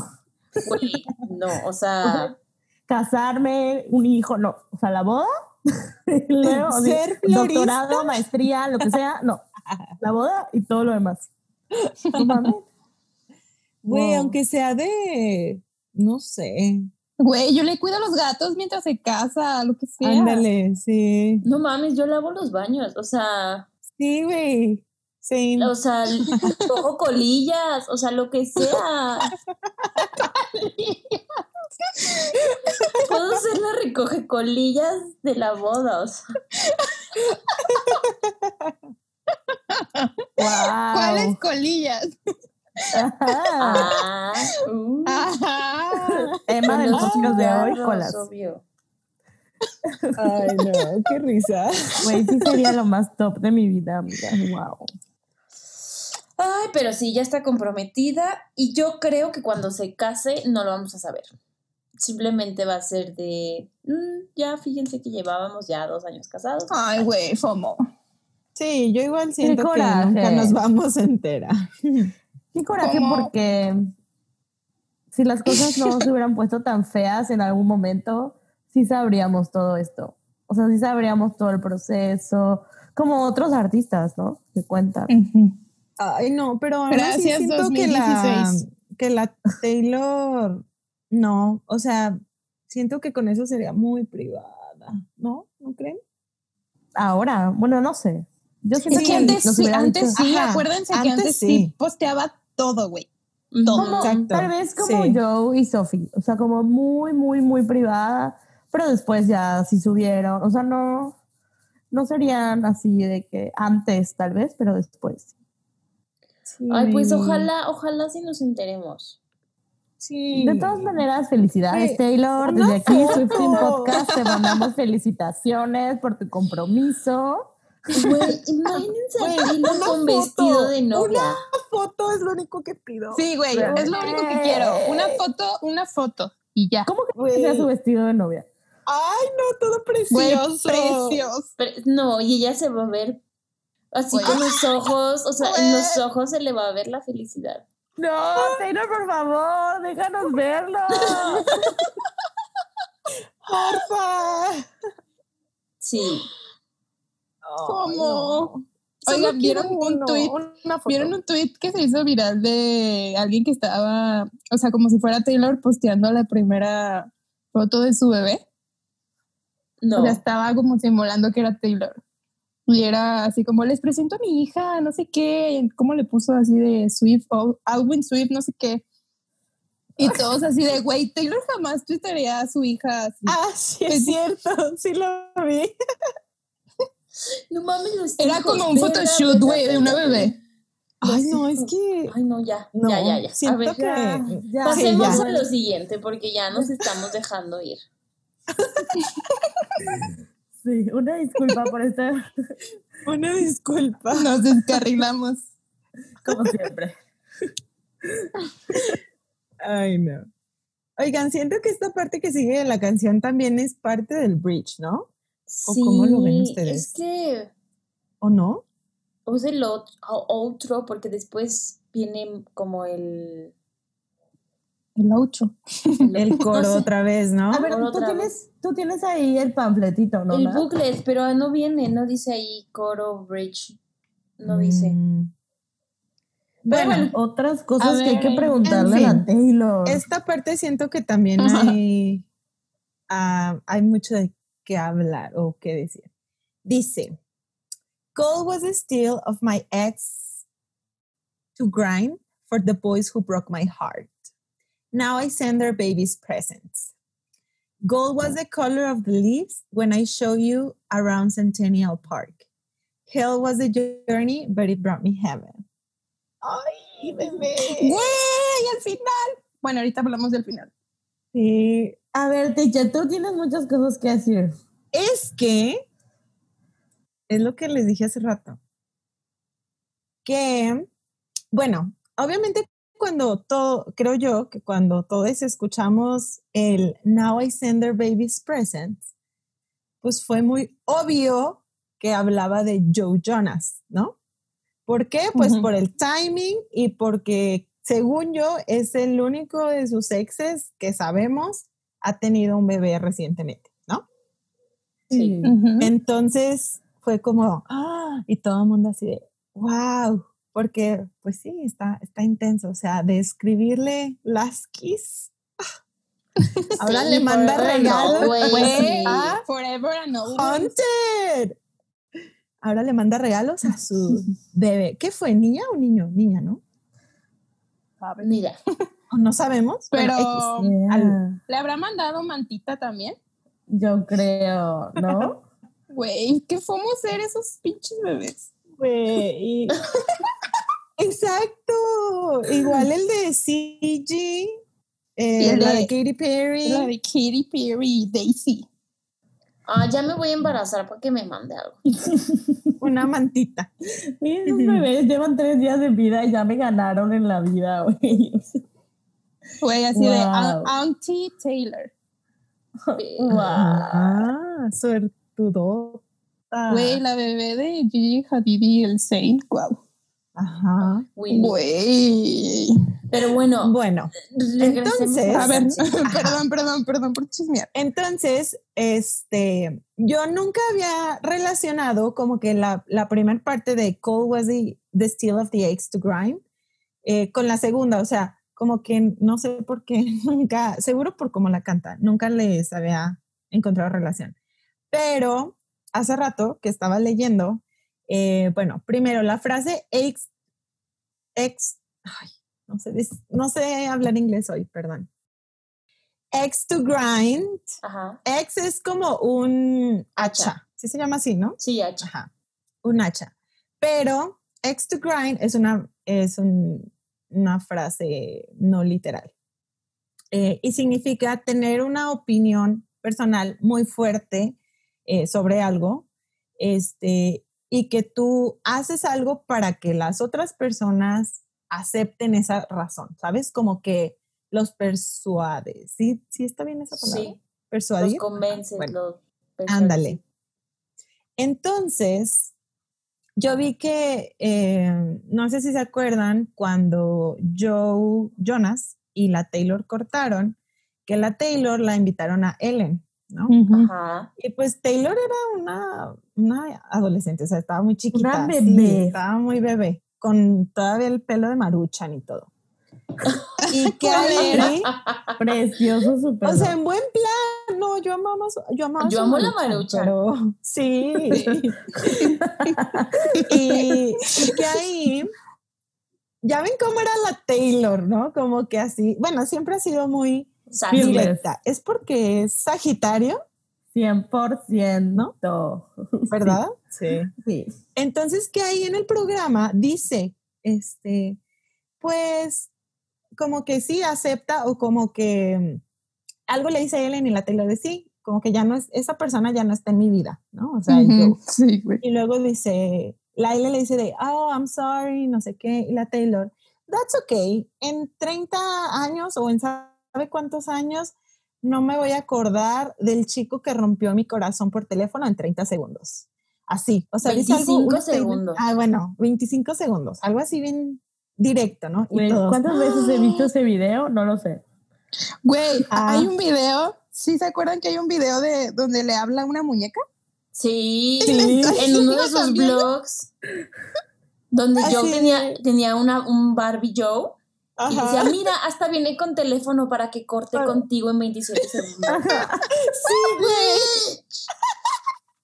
Güey, no, o sea, Casarme, un hijo, no. O sea, la boda, luego, Ser doctorado, maestría, lo que sea, no. La boda y todo lo demás. No mames. Güey, Wow. aunque sea de, no sé, Güey, yo le cuido a los gatos mientras se casa, lo que sea. ándale, sí. no mames, yo lavo los baños. O sea, Sí, güey. Sí. o sea, cojo colillas, o sea, lo que sea. Puedo ser la recoge colillas de la boda, o sea. Wow. ¿Cuáles colillas? Ajá. Ah, uh, Ajá. Del con los podcast de hoy, colas. obvio. Ay, no, qué risa. Güey, sí sería lo más top de mi vida, amiga. Wow. Ay, pero sí, ya está comprometida y yo creo que cuando se case no lo vamos a saber. Simplemente va a ser de, "Mm, ya fíjense que llevábamos ya dos años casados. Ay, güey, FOMO. Sí, yo igual siento que coraje. nunca nos vamos a enterar. Qué coraje ¿Cómo? porque si las cosas no se hubieran puesto tan feas en algún momento, sí sabríamos todo esto. O sea, sí sabríamos todo el proceso, como otros artistas, ¿no? Que cuentan. Ay, no, pero así Gracias, siento que la, 2016. que la Taylor, no, o sea, siento que con eso sería muy privada, ¿no? ¿No creen? Ahora, bueno, no sé. Yo siento Es que que antes sí, hubieran antes dicho- sí, Ajá, acuérdense que antes sí. sí. posteaba todo, güey. Todo. Exacto. Tal vez como sí. Joe y Sophie, o sea, como muy, muy, muy privada, pero después ya sí subieron, o sea, no, no serían así de que antes tal vez, pero después. Sí, Ay, pues ojalá, ojalá sí nos enteremos. Sí. De todas maneras, felicidades Taylor, desde aquí. Swifting Podcast te mandamos felicitaciones por tu compromiso. Güey, imagínense a Taylor con foto, vestido de novia. Una foto es lo único que pido. Sí, güey, es lo único que quiero. Una foto, una foto y ya. ¿Cómo que Güey. sea su vestido de novia? Ay, no, todo precioso. precioso. Pero- no, y ella se va a ver así con los ojos, o sea, en los ojos se le va a ver la felicidad. No, Taylor, por favor, déjanos verlo. Porfa. Sí. ¿Cómo? Solo Oigan, ¿vieron un uno, tuit? Una foto. ¿Vieron un tweet que se hizo viral de alguien que estaba, o sea, como si fuera Taylor posteando la primera foto de su bebé? No. O sea, estaba como simulando que era Taylor. Y era así como, les presento a mi hija, no sé qué, ¿cómo le puso así de Swift, o Alwyn Swift, no sé qué? Y todos así de, güey, Taylor jamás tuitaría a su hija así. Ah, sí, Pues es sí. cierto. Sí lo vi. No mames, los Era hijos, como un photoshoot, güey, de una bebé. Ay, no, es que. Ay, no, ya. No, ya, ya, ya. A ver, que. Ya, ya. pasemos ya. a lo siguiente porque ya nos estamos dejando ir. Sí, una disculpa por estar Una disculpa. Nos descarrilamos. como siempre. Ay, no. Oigan, siento que esta parte que sigue de la canción también es parte del bridge, ¿no? Sí, cómo lo ven ustedes? Es que ¿O no? o es el ot- o- otro porque después viene como el... El outro. El no coro sé, otra vez, ¿no? A ver, Por tú tienes, tú tienes ahí el panfletito, ¿no? el booklet, pero no viene, no dice ahí coro bridge. No dice. Mm, Pero Bueno, bueno, otras cosas A que hay ver, que en preguntarle fin. a Taylor. esta parte siento que también hay, ah, hay mucho de qué hablar o qué decir. Dice, Cole was the steel of my ex to grind for the boys who broke my heart. Now I send their babies presents. Gold was the color of the leaves when I show you around Centennial Park. Hell was the journey, but it brought me heaven. ¡Ay, bebé! ¡Yay! ¡Al final! Bueno, ahorita hablamos del final. Sí, A ver, teacher, tú tienes muchas cosas que decir. Es que, es lo que les dije hace rato, que, bueno, obviamente cuando todo, creo yo que cuando todos escuchamos el Now I Send Their Babies Presents, pues fue muy obvio que hablaba de Joe Jonas, ¿no? ¿Por qué? Pues por el timing y porque, según yo, es el único de sus exes que sabemos ha tenido un bebé recientemente, ¿no? Sí. Entonces fue como, ah, y todo el mundo así de, wow, porque pues sí, está, está intenso, o sea, de escribirle las kiss. Ahora Sí, le manda regalo. Fue sí. a Forever and Always. Haunted. Ahora le manda regalos a su bebé. ¿Qué fue? ¿Niña o niño? Niña, ¿no? Mira, ¿O no sabemos. Bueno, Pero X. Yeah, Al- le habrá mandado mantita también. Yo creo, ¿no? Güey, ¿qué fuimos ser esos pinches bebés? Güey. Exacto. Igual el de CG, eh, el la de- de Katy Perry. La de Katy Perry y Daisy. ah, ya me voy a embarazar para que me mande algo. Una mantita. Miren, esos bebés llevan tres días de vida y ya me ganaron en la vida, güey. Güey, así de Wow. "Au- Auntie Taylor. Wow. Ah, suertudota. Güey, la bebé de Gigi Hadid y el Saint. Wow. Ajá. Güey. Pero bueno, Bueno, entonces- A ver, perdón, perdón, perdón por chismear. entonces, este, yo nunca había relacionado como que la, la primera parte de Cole was the, the steel of the eggs to grind eh, con la segunda, o sea, como que no sé por qué nunca, seguro por cómo la canta, nunca les había encontrado relación. Pero hace rato que estaba leyendo, eh, bueno, primero la frase ex, ex, ay, no sé, no sé hablar inglés hoy, perdón. Ex to grind, Ajá. ex es como un hacha, Hacha. sí se llama así, ¿no? Sí, H. Ajá, un hacha. Pero ex to grind es una, es un- una frase no literal. Eh, y significa tener una opinión personal muy fuerte eh, sobre algo este, y que tú haces algo para que las otras personas acepten esa razón, ¿sabes? Como que los persuades. ¿Sí, ¿Sí está bien esa palabra? Sí. Los Persuadir. convences, bueno. los Ándale. Entonces, yo vi que, eh, no sé si se acuerdan, cuando Joe Jonas y la Taylor cortaron, que la Taylor la invitaron a Ellen, ¿no? Ajá. Y pues Taylor era una, una adolescente, o sea, estaba muy chiquita. Una sí, bebé. estaba muy bebé, con todavía el pelo de maruchan y todo. y que ahí, Precioso su o sea, en buen plan, no, yo amaba, su- yo amaba Yo su amo la. Pero sí. y, y que ahí, ya ven cómo era la Taylor, ¿no? Como que así, bueno, siempre ha sido muy Es porque es Sagitario, 100%, ¿No? ¿no? ¿verdad? Sí. Sí. Entonces, que ahí en el programa dice, este, pues, como que sí acepta o como que mm, algo le dice a Ellen y la Taylor de sí, como que ya no es, esa persona ya no está en mi vida, ¿no? O sea, yo. Sí, güey. Y luego dice, la Ellen le dice de, oh, I'm sorry, no sé qué, y la Taylor, that's okay, en 30 años o en sabe cuántos años no me voy a acordar del chico que rompió mi corazón por teléfono en 30 segundos. Así, o sea, dice algo, 25 un statement- segundos. Ah, bueno, 25 segundos, algo así bien directo, ¿no? Y Güey, todos, ¿Cuántas veces he visto ese video? No lo sé. Güey, Ah. hay un video. ¿Sí se acuerdan que hay un video de donde le habla una muñeca? Sí, Sí. en uno de ¿Lo sus blogs, donde Ah, Joe sí. tenía, tenía una, un Barbie Joe, y Ajá. decía, mira, hasta viene con teléfono para que corte contigo en 27 segundos. Sí, güey,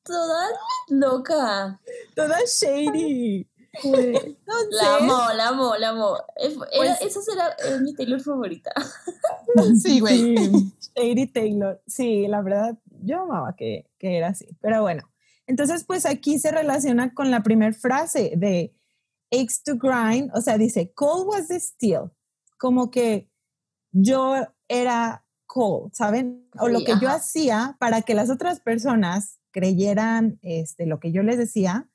Toda loca. toda shady. No La amo, la amo, la amo. Era, Pues- esa será eh, mi Taylor favorita. Sí, güey. Sí. Shady Taylor. Sí, la verdad, yo amaba que, que era así. Pero bueno, entonces pues aquí se relaciona con la primera frase de aches to grind, o sea, dice, cold was the steel, como que yo era cold, ¿saben? O lo que yo hacía para que las otras personas creyeran este, lo que yo les decía,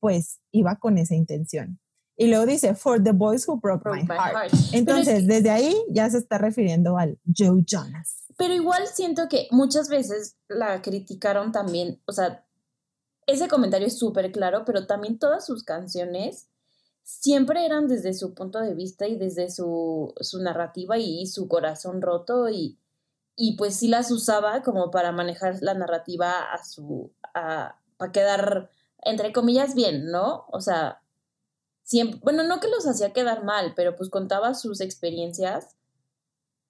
pues iba con esa intención. Y luego dice, for the boys who broke, Broke my, my heart. heart. Pero es Entonces, desde ahí ya se está refiriendo al Joe Jonas. Pero igual siento que muchas veces la criticaron también, o sea, ese comentario es súper claro, pero también todas sus canciones siempre eran desde su punto de vista y desde su, su narrativa y su corazón roto y, y pues sí las usaba como para manejar la narrativa a su, a, para quedar, entre comillas, bien, ¿no? O sea, siempre, bueno, no que los hacía quedar mal, pero pues contaba sus experiencias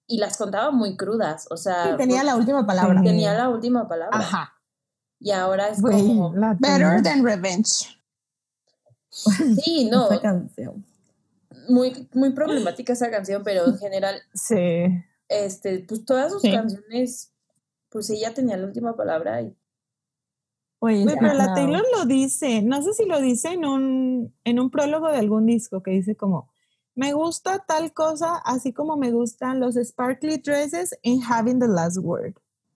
y las contaba muy crudas, o sea, Sí, tenía pues, la última palabra. Tenía la última palabra. Ajá. Y ahora es como, Better than revenge. sí, no, Esa canción. muy, muy problemática esa canción, pero en general, Sí. este, pues todas sus Sí. canciones, pues ella tenía la última palabra y Oye, pero la no. Taylor lo dice, no sé si lo dice en un, en un prólogo de algún disco que dice como, me gusta tal cosa, así como me gustan los sparkly dresses and having the last word.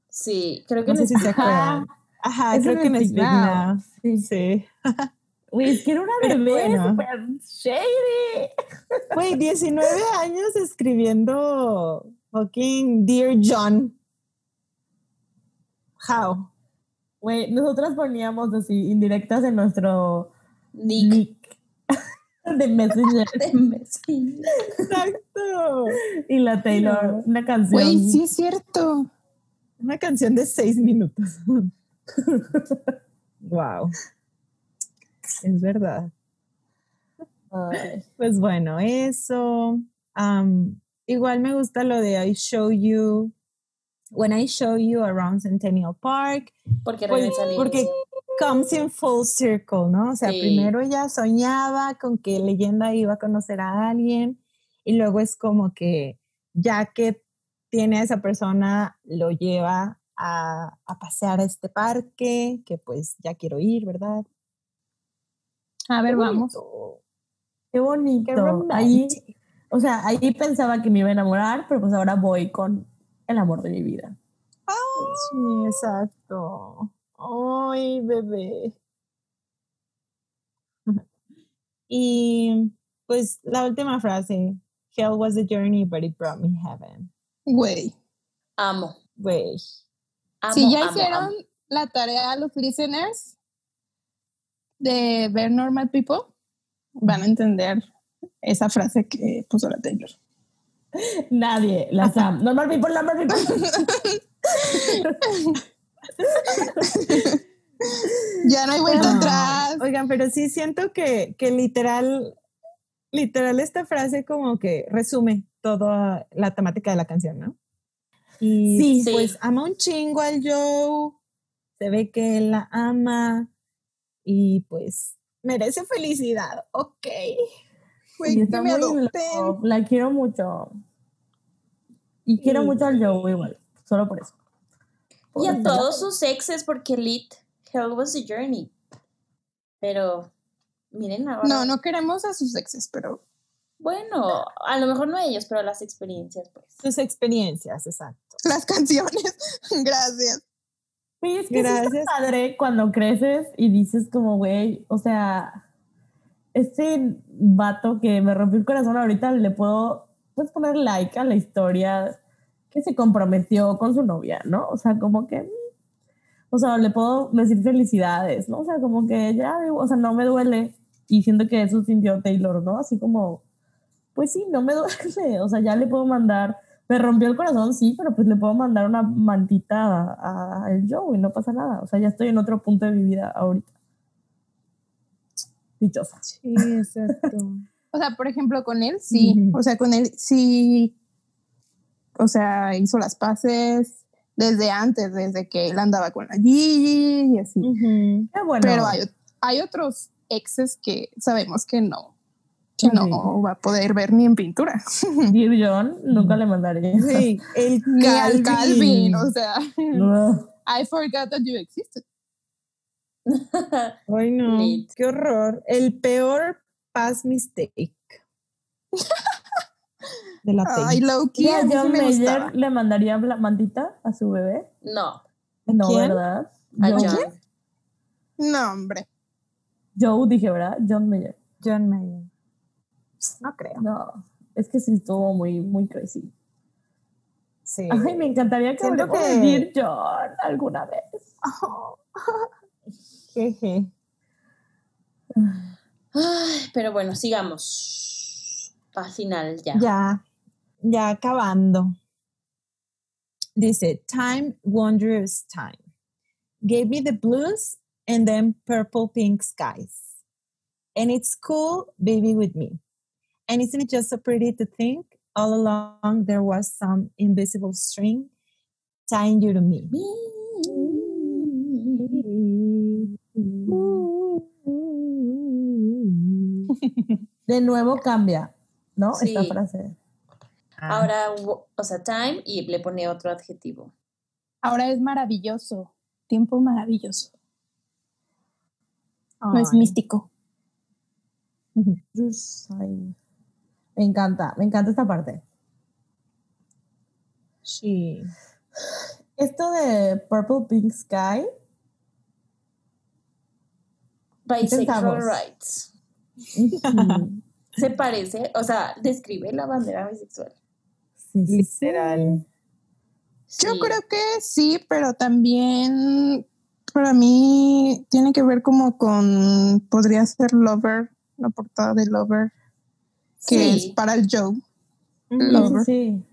sí, creo que No sé si se Ajá. acuerdan. Ajá, Eso creo que en Speak Speak Now. Now. Sí. Sí. Güey, es que era una Pero bebé bueno. shady. Güey, 19 años escribiendo fucking Dear John. How? Güey, nosotras poníamos así indirectas en nuestro Nick nick de Messenger. de. Exacto. Y la Taylor, una canción. Güey, sí es cierto. Una canción de seis minutos. wow. Es verdad. Ay, Pues bueno, eso. Igual me gusta lo de I show you. When I show you around Centennial Park. Porque Pues, regresa porque comes in full circle, ¿no? O sea, Sí. primero ella soñaba con que Leyenda iba a conocer a alguien y luego es como que ya que tiene a esa persona, lo lleva a, a pasear a este parque, que pues ya quiero ir, ¿verdad? A ver, Qué vamos. qué bonito. qué Ahí, o sea, ahí pensaba que me iba a enamorar, pero pues ahora voy con el amor de mi vida. Sí, exacto. Ay, bebé. Y pues la última frase, Hell was a journey, but it brought me heaven. Güey. Amo. Güey. Si ya amo, hicieron amo. la tarea a los listeners de ver Normal People, van a entender esa frase que puso la Taylor. Nadie, la Sam. Normal people, normal people. Ya no hay vuelta atrás. Oigan, pero sí siento que, que literal, literal esta frase como que resume toda la temática de la canción, ¿no? Y Sí. Sí. pues ama un chingo al Joe, se ve que él la ama y pues merece felicidad, ok. Que me. La quiero mucho. Y quiero mucho al Joe igual, solo por eso. Y a todos sus exes, porque Lit, Hell was a journey. Pero, miren ahora. No, no queremos a sus exes, pero Bueno, a lo mejor no a ellos, pero las experiencias, pues. Sus experiencias, exacto. las canciones. Gracias. Güey, es que sí está Gracias. padre cuando creces y dices como, güey, o sea, este vato que me rompió el corazón ahorita le puedo, puedes poner like a la historia que se comprometió con su novia, ¿no? O sea, como que, o sea, le puedo decir felicidades, ¿no? O sea, como que ya, o sea, no me duele. Y siento que eso sintió Taylor, ¿no? Así como, pues sí, no me duele. O sea, ya le puedo mandar, me rompió el corazón, sí, pero pues le puedo mandar una mantita a, a el Joe y no pasa nada. O sea, ya estoy en otro punto de mi vida ahorita. Dichosa. Sí, exacto. O sea, por ejemplo, con él sí. O sea, con él sí. O sea, hizo las paces desde antes, desde que él andaba con la Gigi y así. Qué bueno. Pero hay, hay otros exes que sabemos que no, que no va a poder ver ni en pintura. Dear John, nunca le mandaría. Sí, el Ni al Calvin. Calvin, o sea, No. I forgot that you existed. Ay, no, qué horror. El peor pass mistake. De la Ay. Loki, ¿Y a John me gustaba. Mayer le mandaría la mantita a su bebé? No, No, quién? ¿verdad? a John. No, hombre. Joe dije, ¿verdad? John Mayer. John Mayer. No creo. No, es que sí estuvo muy, muy crazy. Sí. Ay, me encantaría que que- de Dear John alguna vez. Jeje. Ay, pero bueno, sigamos. Al final ya. Ya, ya acabando. Dice, time, wondrous time. Gave me the blues and then purple pink skies. And it's cool, baby, with me. And isn't it just so pretty to think all along there was some invisible string tying you to me? De nuevo cambia, ¿no? Sí. Esta frase. Ah, Ahora, o sea, time y le pone otro adjetivo. Ahora es maravilloso. Tiempo maravilloso. No es ay. místico. Me encanta, me encanta esta parte. Sí. Esto de Purple Pink Sky, Bisexual rights. Se parece, o sea, describe la bandera bisexual. sí, sí, sí. Literal. Yo creo que sí, pero también para mí tiene que ver como con, podría ser Lover, la portada de Lover, que Sí. es para el Joe. Sí, Lover. sí.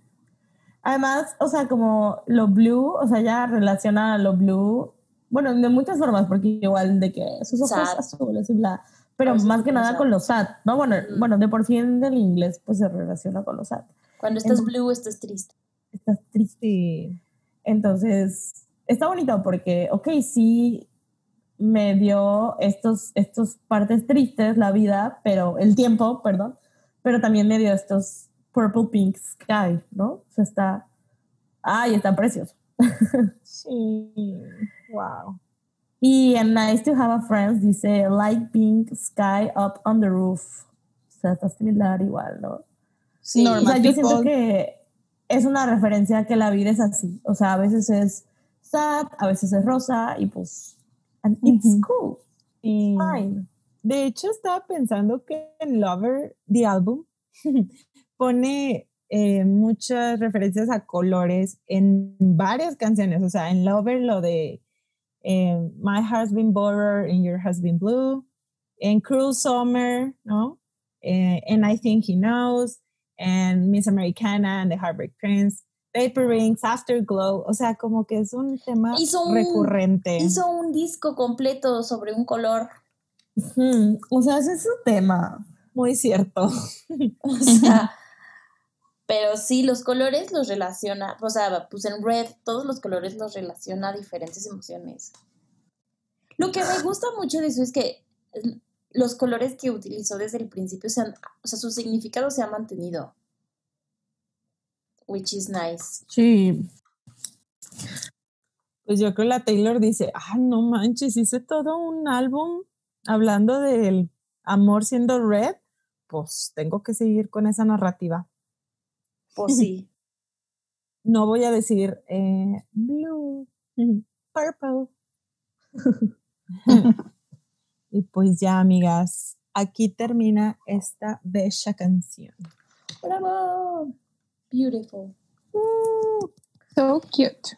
Además, o sea, como lo blue, o sea, ya relaciona a lo blue, bueno, de muchas formas, porque igual de que sus ojos Sad. azules y bla, pero más que nada sad. con lo sad, ¿no? Bueno, Mm. bueno, de por sí en el inglés, pues se relaciona con lo sad. Cuando estás En- blue, estás triste. Estás triste. Entonces, está bonito porque, ok, sí me dio estos, estos partes tristes, la vida, pero el tiempo, perdón, pero también me dio estos purple pink sky, ¿no? O sea, está, ay, está precioso. Sí. Wow. Y en Nice to Have a Friends dice light pink sky up on the roof. O sea, está similar igual, ¿no? Sí. O sea, yo siento que es una referencia a que la vida es así. O sea, a veces es sad, a veces es rosa y pues, and it's cool, Sí. fine. De hecho, estaba pensando que en Lover, the album, pone eh, muchas referencias a colores en varias canciones. O sea, en Lover lo de eh, My Heart's Been Borrowed and Your Has Been Blue. En Cruel Summer, ¿no? Eh, and I Think He Knows. And Miss Americana and the Heartbreak Prince. Paper Rings, Afterglow. O sea, como que es un tema Hizo un- recurrente. Hizo un disco completo sobre un color. O sea, ese es su tema. Muy cierto. O sea, pero sí, los colores los relaciona, o sea, pues en red, todos los colores los relaciona a diferentes emociones. Lo que me gusta mucho de eso es que los colores que utilizó desde el principio, se han- o sea, su significado se ha mantenido. Which is nice. Sí. Pues yo creo que la Taylor dice, ah, no manches, hice todo un álbum hablando del amor siendo red, pues tengo que seguir con esa narrativa. Pues sí. No voy a decir eh, blue, purple. y pues ya, amigas, aquí termina esta bella canción. Bravo. Beautiful. So cute.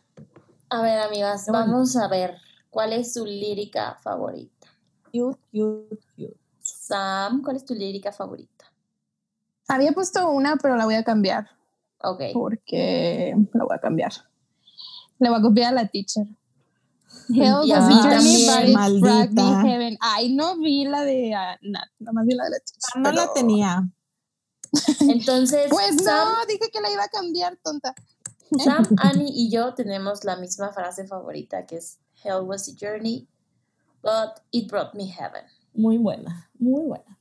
A ver, amigas, vamos a ver cuál es su lírica favorita. Cute, cute, cute. Sam, ¿cuál es tu lírica favorita? Había puesto una, pero la voy a cambiar Ok. porque la voy a cambiar. Le voy a copiar a la teacher. Hell Y a was mí a journey, también, but it brought me maldita. heaven. Ay, no vi la de ah, Nat, nada más vi la de la teacher. No la tenía. Entonces, Pues Sam, no, dije que la iba a cambiar, tonta. Sam, Annie y yo tenemos la misma frase favorita que es Hell was a journey, but it brought me heaven. Muy buena, muy buena.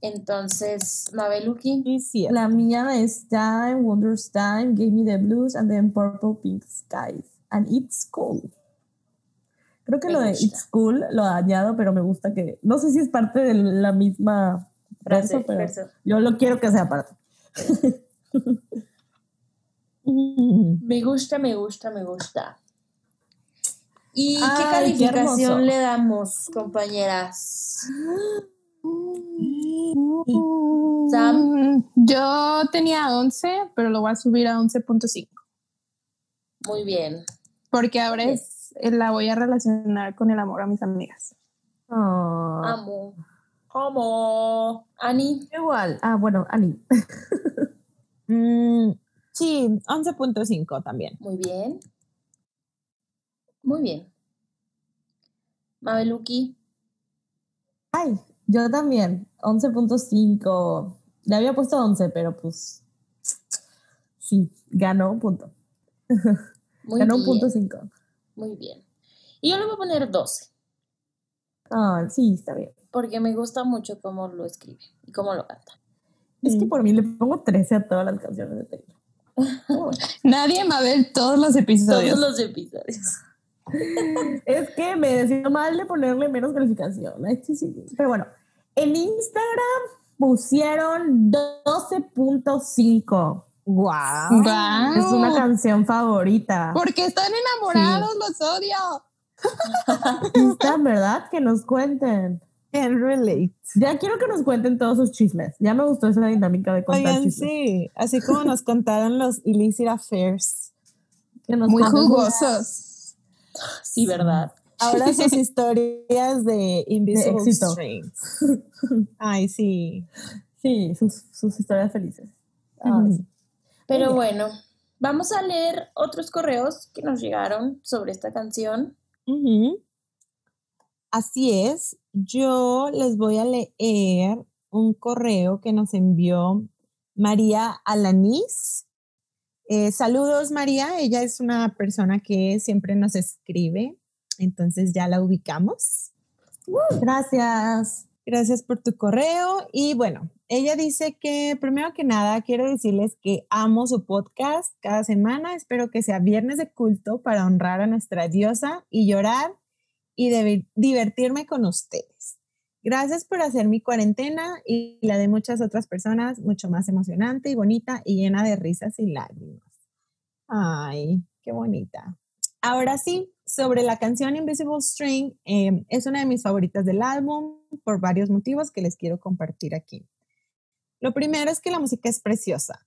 Entonces, Mabeluki, Sí, sí. La mía es Time, Wonders Time, Gave Me the Blues, and then Purple Pink Skies. And It's Cool. Creo que Me lo de gusta. It's Cool lo añado, pero me gusta que. No sé si es parte de la misma frase, verso, pero verso. yo lo quiero que sea parte. Me gusta, me gusta, me gusta. ¿Y qué Ay, qué hermoso. calificación le damos, compañeras? Sam. Yo tenía 11, pero lo voy a subir a 11.5. Muy bien. Porque ahora es, eh, la voy a relacionar con el amor a mis amigas. Amo. Amo. Ani. igual. Ah, bueno, Ani. Mm, sí, 11.5 también. Muy bien. Muy bien. Mabeluki. Ay, yo también. 11.5. Le había puesto 11, pero pues. Sí, ganó un punto. Muy ganó un bien. punto 5. Muy bien. Y yo le voy a poner 12, Ah, sí, está bien. porque me gusta mucho cómo lo escribe y cómo lo canta. Es que por mí le pongo 13 a todas las canciones de Taylor. Nadie va a ver todos los episodios. Todos los episodios. Es que me decido mal de ponerle menos calificación. Pero bueno, en Instagram pusieron 12.5. ¡Wow! Guau. Es una canción favorita. Porque están enamorados, los odio. Están, ¿verdad? Que nos cuenten. Can relate. Ya quiero que nos cuenten todos sus chismes. Ya me gustó esa dinámica de contar Oigan, chismes. sí, así como nos contaron los illicit affairs. Que nos Muy jugosos. Sí, ¿verdad? Ahora sus historias de Invisible éxito. Strings. Ay, sí. Sí, sus, sus historias felices. Ay, sí. Pero bueno, vamos a leer otros correos que nos llegaron sobre esta canción. Así es. Yo les voy a leer un correo que nos envió María Alanis. Eh, saludos, María. Ella es una persona que siempre nos escribe, entonces ya la ubicamos. Gracias. Gracias por tu correo. Y bueno, ella dice que primero que nada quiero decirles que amo su podcast cada semana. Espero que sea viernes de culto para honrar a nuestra diosa y llorar y divertirme con ustedes. Gracias por hacer mi cuarentena y la de muchas otras personas mucho más emocionante y bonita y llena de risas y lágrimas. Ay, qué bonita. Ahora sí, sobre la canción Invisible String, eh, es una de mis favoritas del álbum por varios motivos que les quiero compartir aquí. Lo primero es que la música es preciosa,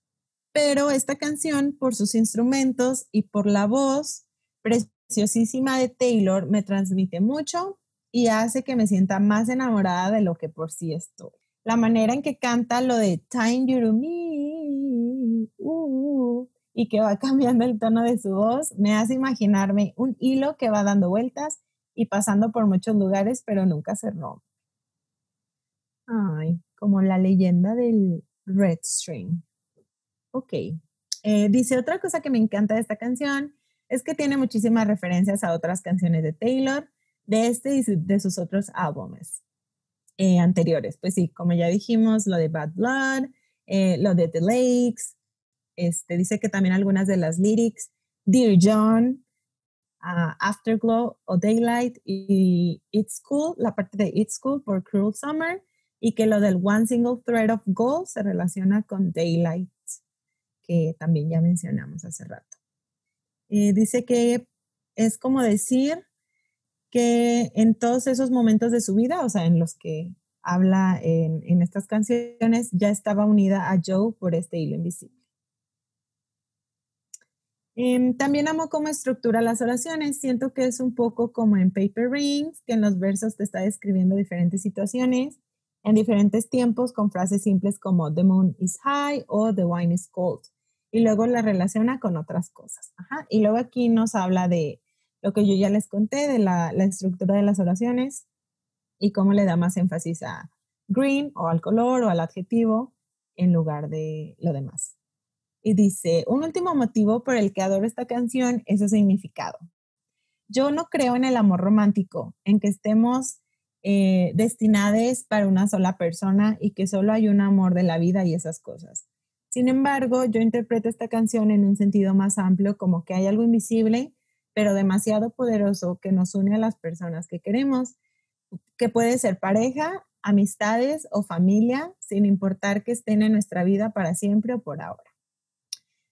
pero esta canción, por sus instrumentos y por la voz preciosísima de Taylor, me transmite mucho y hace que me sienta más enamorada de lo que por sí estoy. La manera en que canta lo de Time You to Me uh, y que va cambiando el tono de su voz me hace imaginarme un hilo que va dando vueltas y pasando por muchos lugares, pero nunca se rompe. Ay, como la leyenda del Red String. Ok. Eh, dice otra cosa que me encanta de esta canción es que tiene muchísimas referencias a otras canciones de Taylor, de este y de sus otros álbumes eh, anteriores. Pues sí, como ya dijimos, lo de Bad Blood, eh, lo de The Lakes, este, dice que también algunas de las lyrics, Dear John, ah, Afterglow o Daylight y It's Cool, la parte de It's Cool por Cruel Summer, y que lo del One Single Thread of Gold se relaciona con Daylight, que también ya mencionamos hace rato. Eh, dice que es como decir que en todos esos momentos de su vida, o sea, en los que habla en, en estas canciones, ya estaba unida a Joe por este hilo invisible. Em, también amo cómo estructura las oraciones. Siento que es un poco como en Paper Rings, que en los versos te está describiendo diferentes situaciones en diferentes tiempos con frases simples como The moon is high o The wine is cold. Y luego la relaciona con otras cosas. Y luego aquí nos habla de lo que yo ya les conté, de la, estructura de las oraciones y cómo le da más énfasis a green o al color o al adjetivo en lugar de lo demás. Y dice, un último motivo por el que adoro esta canción es su significado. Yo no creo en el amor romántico, en que estemos eh, destinados para una sola persona y que solo hay un amor de la vida y esas cosas. Sin embargo, yo interpreto esta canción en un sentido más amplio, como que hay algo invisible, pero demasiado poderoso que nos une a las personas que queremos, que puede ser pareja, amistades o familia, sin importar que estén en nuestra vida para siempre o por ahora.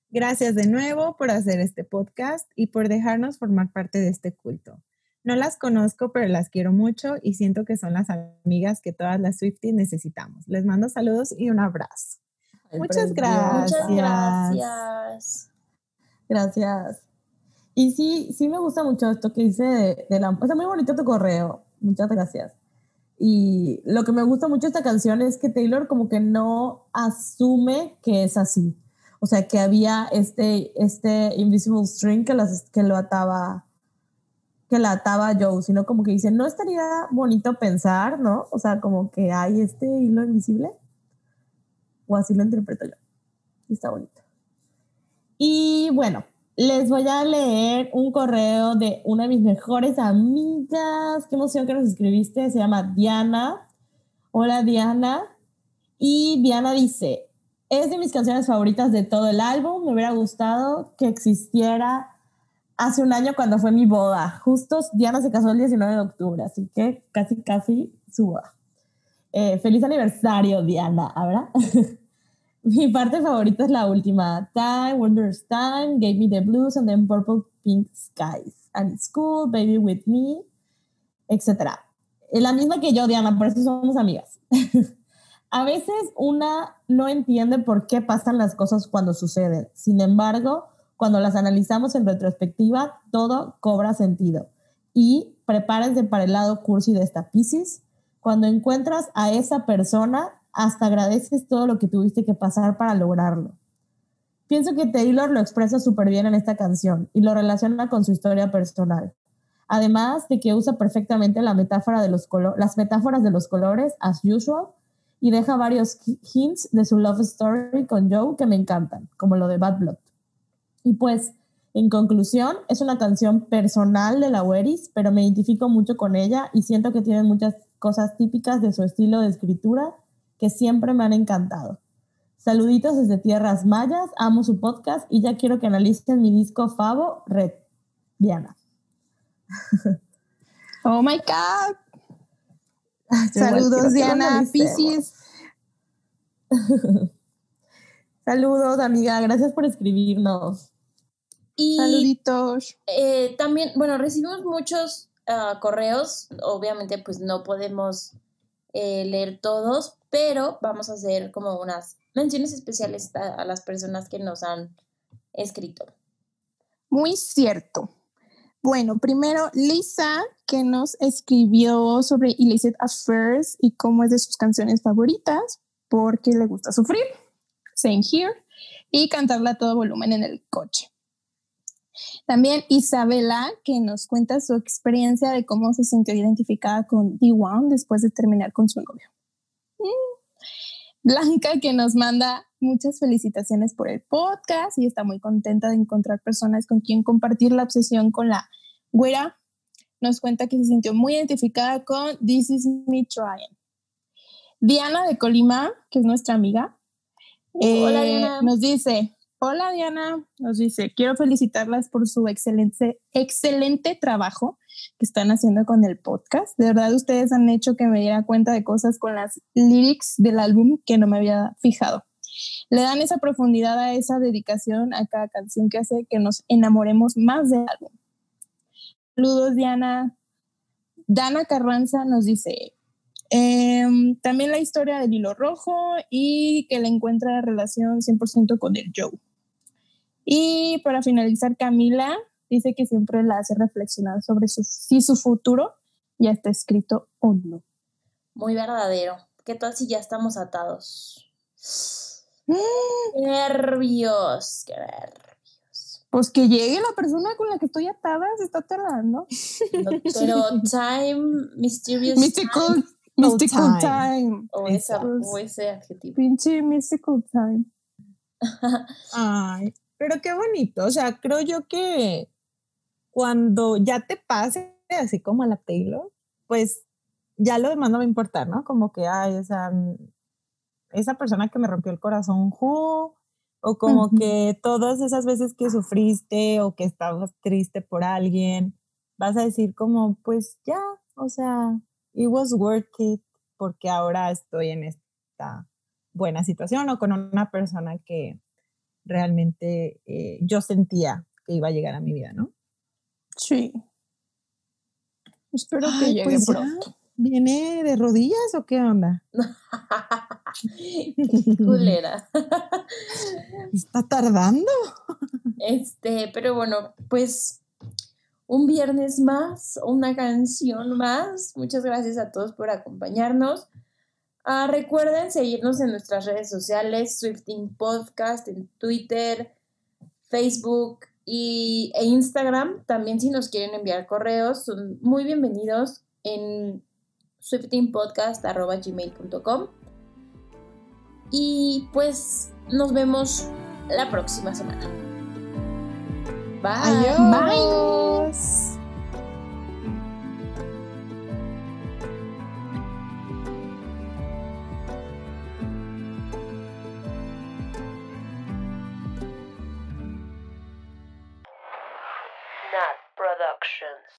Gracias de nuevo por hacer este podcast y por dejarnos formar parte de este culto. No las conozco, pero las quiero mucho y siento que son las amigas que todas las Swifties necesitamos. Les mando saludos y un abrazo. Muchas gracias. Muchas gracias. Gracias. Y sí, sí me gusta mucho esto que dice de, la... Está muy bonito tu correo. Muchas gracias. Y lo que me gusta mucho de esta canción es que Taylor como que no asume que es así. O sea, que había este, este invisible string que, las, que lo ataba, que la ataba Joe, sino como que dice, no estaría bonito pensar, ¿no? O sea, como que hay este hilo invisible. O así lo interpreto yo. Y está bonito. Y bueno, les voy a leer un correo de una de mis mejores amigas. Qué emoción que nos escribiste. Se llama Diana. Hola Diana. Y Diana dice, es de mis canciones favoritas de todo el álbum. Me hubiera gustado que existiera hace un año cuando fue mi boda. Justo Diana se casó el 19 de octubre, así que casi, casi su boda. Eh, feliz aniversario, Diana, ¿ahora? mi parte favorita es la última. Time, Wonders Time, Gave Me the Blues, and then Purple Pink Skies. And It's Cool, Baby With Me, etc. Es la misma que yo, Diana, por eso somos amigas. A veces una no entiende por qué pasan las cosas cuando suceden. Sin embargo, cuando las analizamos en retrospectiva, todo cobra sentido. Y prepárense para el lado cursi de esta Pisces. Cuando encuentras a esa persona, hasta agradeces todo lo que tuviste que pasar para lograrlo. Pienso que Taylor lo expresa súper bien en esta canción y lo relaciona con su historia personal. Además de que usa perfectamente la metáfora de los las metáforas de los colores, as usual, y deja varios hints de su love story con Joe que me encantan, como lo de Bad Blood. Y pues, en conclusión, es una canción personal de la Weris, pero me identifico mucho con ella y siento que tiene muchas cosas típicas de su estilo de escritura que siempre me han encantado. Saluditos desde Tierras Mayas, amo su podcast y ya quiero que analicen mi disco Favo, Red. Diana. Oh my God. Saludos, Diana Pisces. Saludos, amiga. Gracias por escribirnos. Y, Saluditos. eh, también, bueno, recibimos muchos ah, correos. Obviamente, pues no podemos eh, leer todos, pero vamos a hacer como unas menciones especiales a, las personas que nos han escrito. Muy cierto. Bueno, primero Lisa, que nos escribió sobre Illicit Affairs y cómo es de sus canciones favoritas, porque le gusta sufrir, same here, y cantarla a todo volumen en el coche. También Isabela, que nos cuenta su experiencia de cómo se sintió identificada con D1 después de terminar con su novio. Blanca, que nos manda muchas felicitaciones por el podcast y está muy contenta de encontrar personas con quien compartir la obsesión con la güera. Nos cuenta que se sintió muy identificada con This Is Me Trying. Diana de Colima, que es nuestra amiga, Hola, eh, Diana. nos dice, hola Diana, nos dice, quiero felicitarlas por su excelente, excelente trabajo que están haciendo con el podcast. De verdad, ustedes han hecho que me diera cuenta de cosas con las lyrics del álbum que no me había fijado. Le dan esa profundidad a esa dedicación a cada canción que hace que nos enamoremos más del álbum. Saludos, Diana. Dana Carranza nos dice, em, también la historia del hilo rojo y que le encuentra relación 100% con el Joe. Y para finalizar, Camila dice que siempre la hace reflexionar sobre su, si su futuro ya está escrito o no. Muy verdadero. ¿Qué tal si ya estamos atados? nervios, qué nervios. Pues que llegue la persona con la que estoy atada, se está tardando. pero time, mysterious mystical, time. Mystical time. O, esa, o ese adjetivo. Pinche mystical time. Ay, pero qué bonito. O sea, creo yo que cuando ya te pase, así como a la Taylor, pues ya lo demás no va a importar, ¿no? Como que, ay, o sea, esa persona que me rompió el corazón, who, o como que todas esas veces que sufriste o que estabas triste por alguien, vas a decir como, pues ya, o sea, it was worth it porque ahora estoy en esta buena situación o con una persona que realmente eh, yo sentía que iba a llegar a mi vida, ¿no? Sí. Espero que llegue pues pronto. ¿Viene de rodillas o qué onda? culera. Está tardando. Este, pero bueno, pues un viernes más, una canción más. Muchas gracias a todos por acompañarnos. Ah, recuerden seguirnos en nuestras redes sociales, Swifting Podcast, en Twitter, Facebook y, e Instagram. También si nos quieren enviar correos, son muy bienvenidos en swiftingpodcast.gmail.com Y pues nos vemos la próxima semana. Bye. Bye.